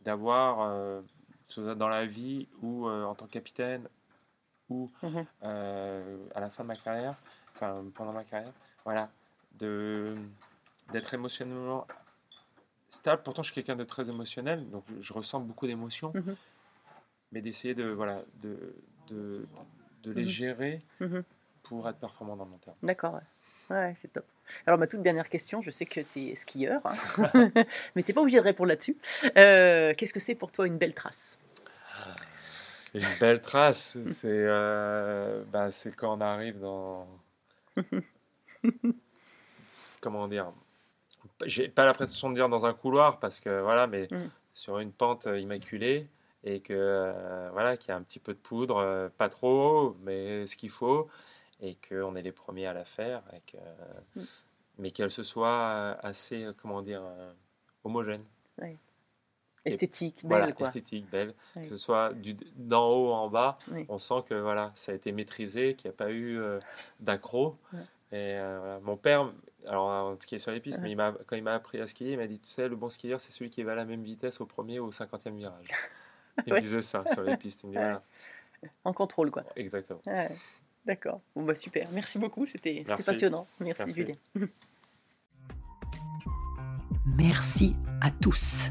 d'avoir, euh, dans la vie ou euh, en tant que capitaine ou Mhm. euh, à la fin de ma carrière, enfin pendant ma carrière, voilà, de, d'être émotionnellement stable. Pourtant, je suis quelqu'un de très émotionnel, donc je ressens beaucoup d'émotions, Mhm. mais d'essayer de, voilà, de, de, de les Mhm. gérer pour être performant dans le long terme. D'accord, ouais. Ouais, c'est top. Alors, ma toute dernière question, je sais que tu es skieur, hein, mais tu n'es pas obligé de répondre là-dessus. Euh, Qu'est-ce que c'est pour toi une belle trace? Une belle trace, c'est euh, bah, c'est quand on arrive dans. Comment dire? J'ai pas l'impression de dire dans un couloir parce que voilà, mais Mm. sur une pente euh, immaculée et que euh, voilà, qu'il y a un petit peu de poudre, euh, pas trop, mais ce qu'il faut, et qu'on est les premiers à la faire, et que, Mm. mais qu'elle se soit assez, comment dire, homogène. Esthétique, belle, Voilà, quoi. esthétique, belle, Oui. que ce soit du- d'en haut en bas, Oui. on sent que voilà, ça a été maîtrisé, qu'il n'y a pas eu euh, d'accro. Ouais. Et euh, voilà. mon père, alors on skiait sur les pistes, Ouais. mais il m'a- quand il m'a appris à skier, il m'a dit, tu sais, le bon skieur, c'est celui qui va à la même vitesse au premier ou au cinquantième virage. Il Ouais. disait ça sur les pistes. Il me dit, Ouais. voilà, En contrôle, quoi. exactement. Ouais, D'accord. Bon, bah super. Merci beaucoup. C'était passionnant. Merci, Merci. Julien. Merci à tous,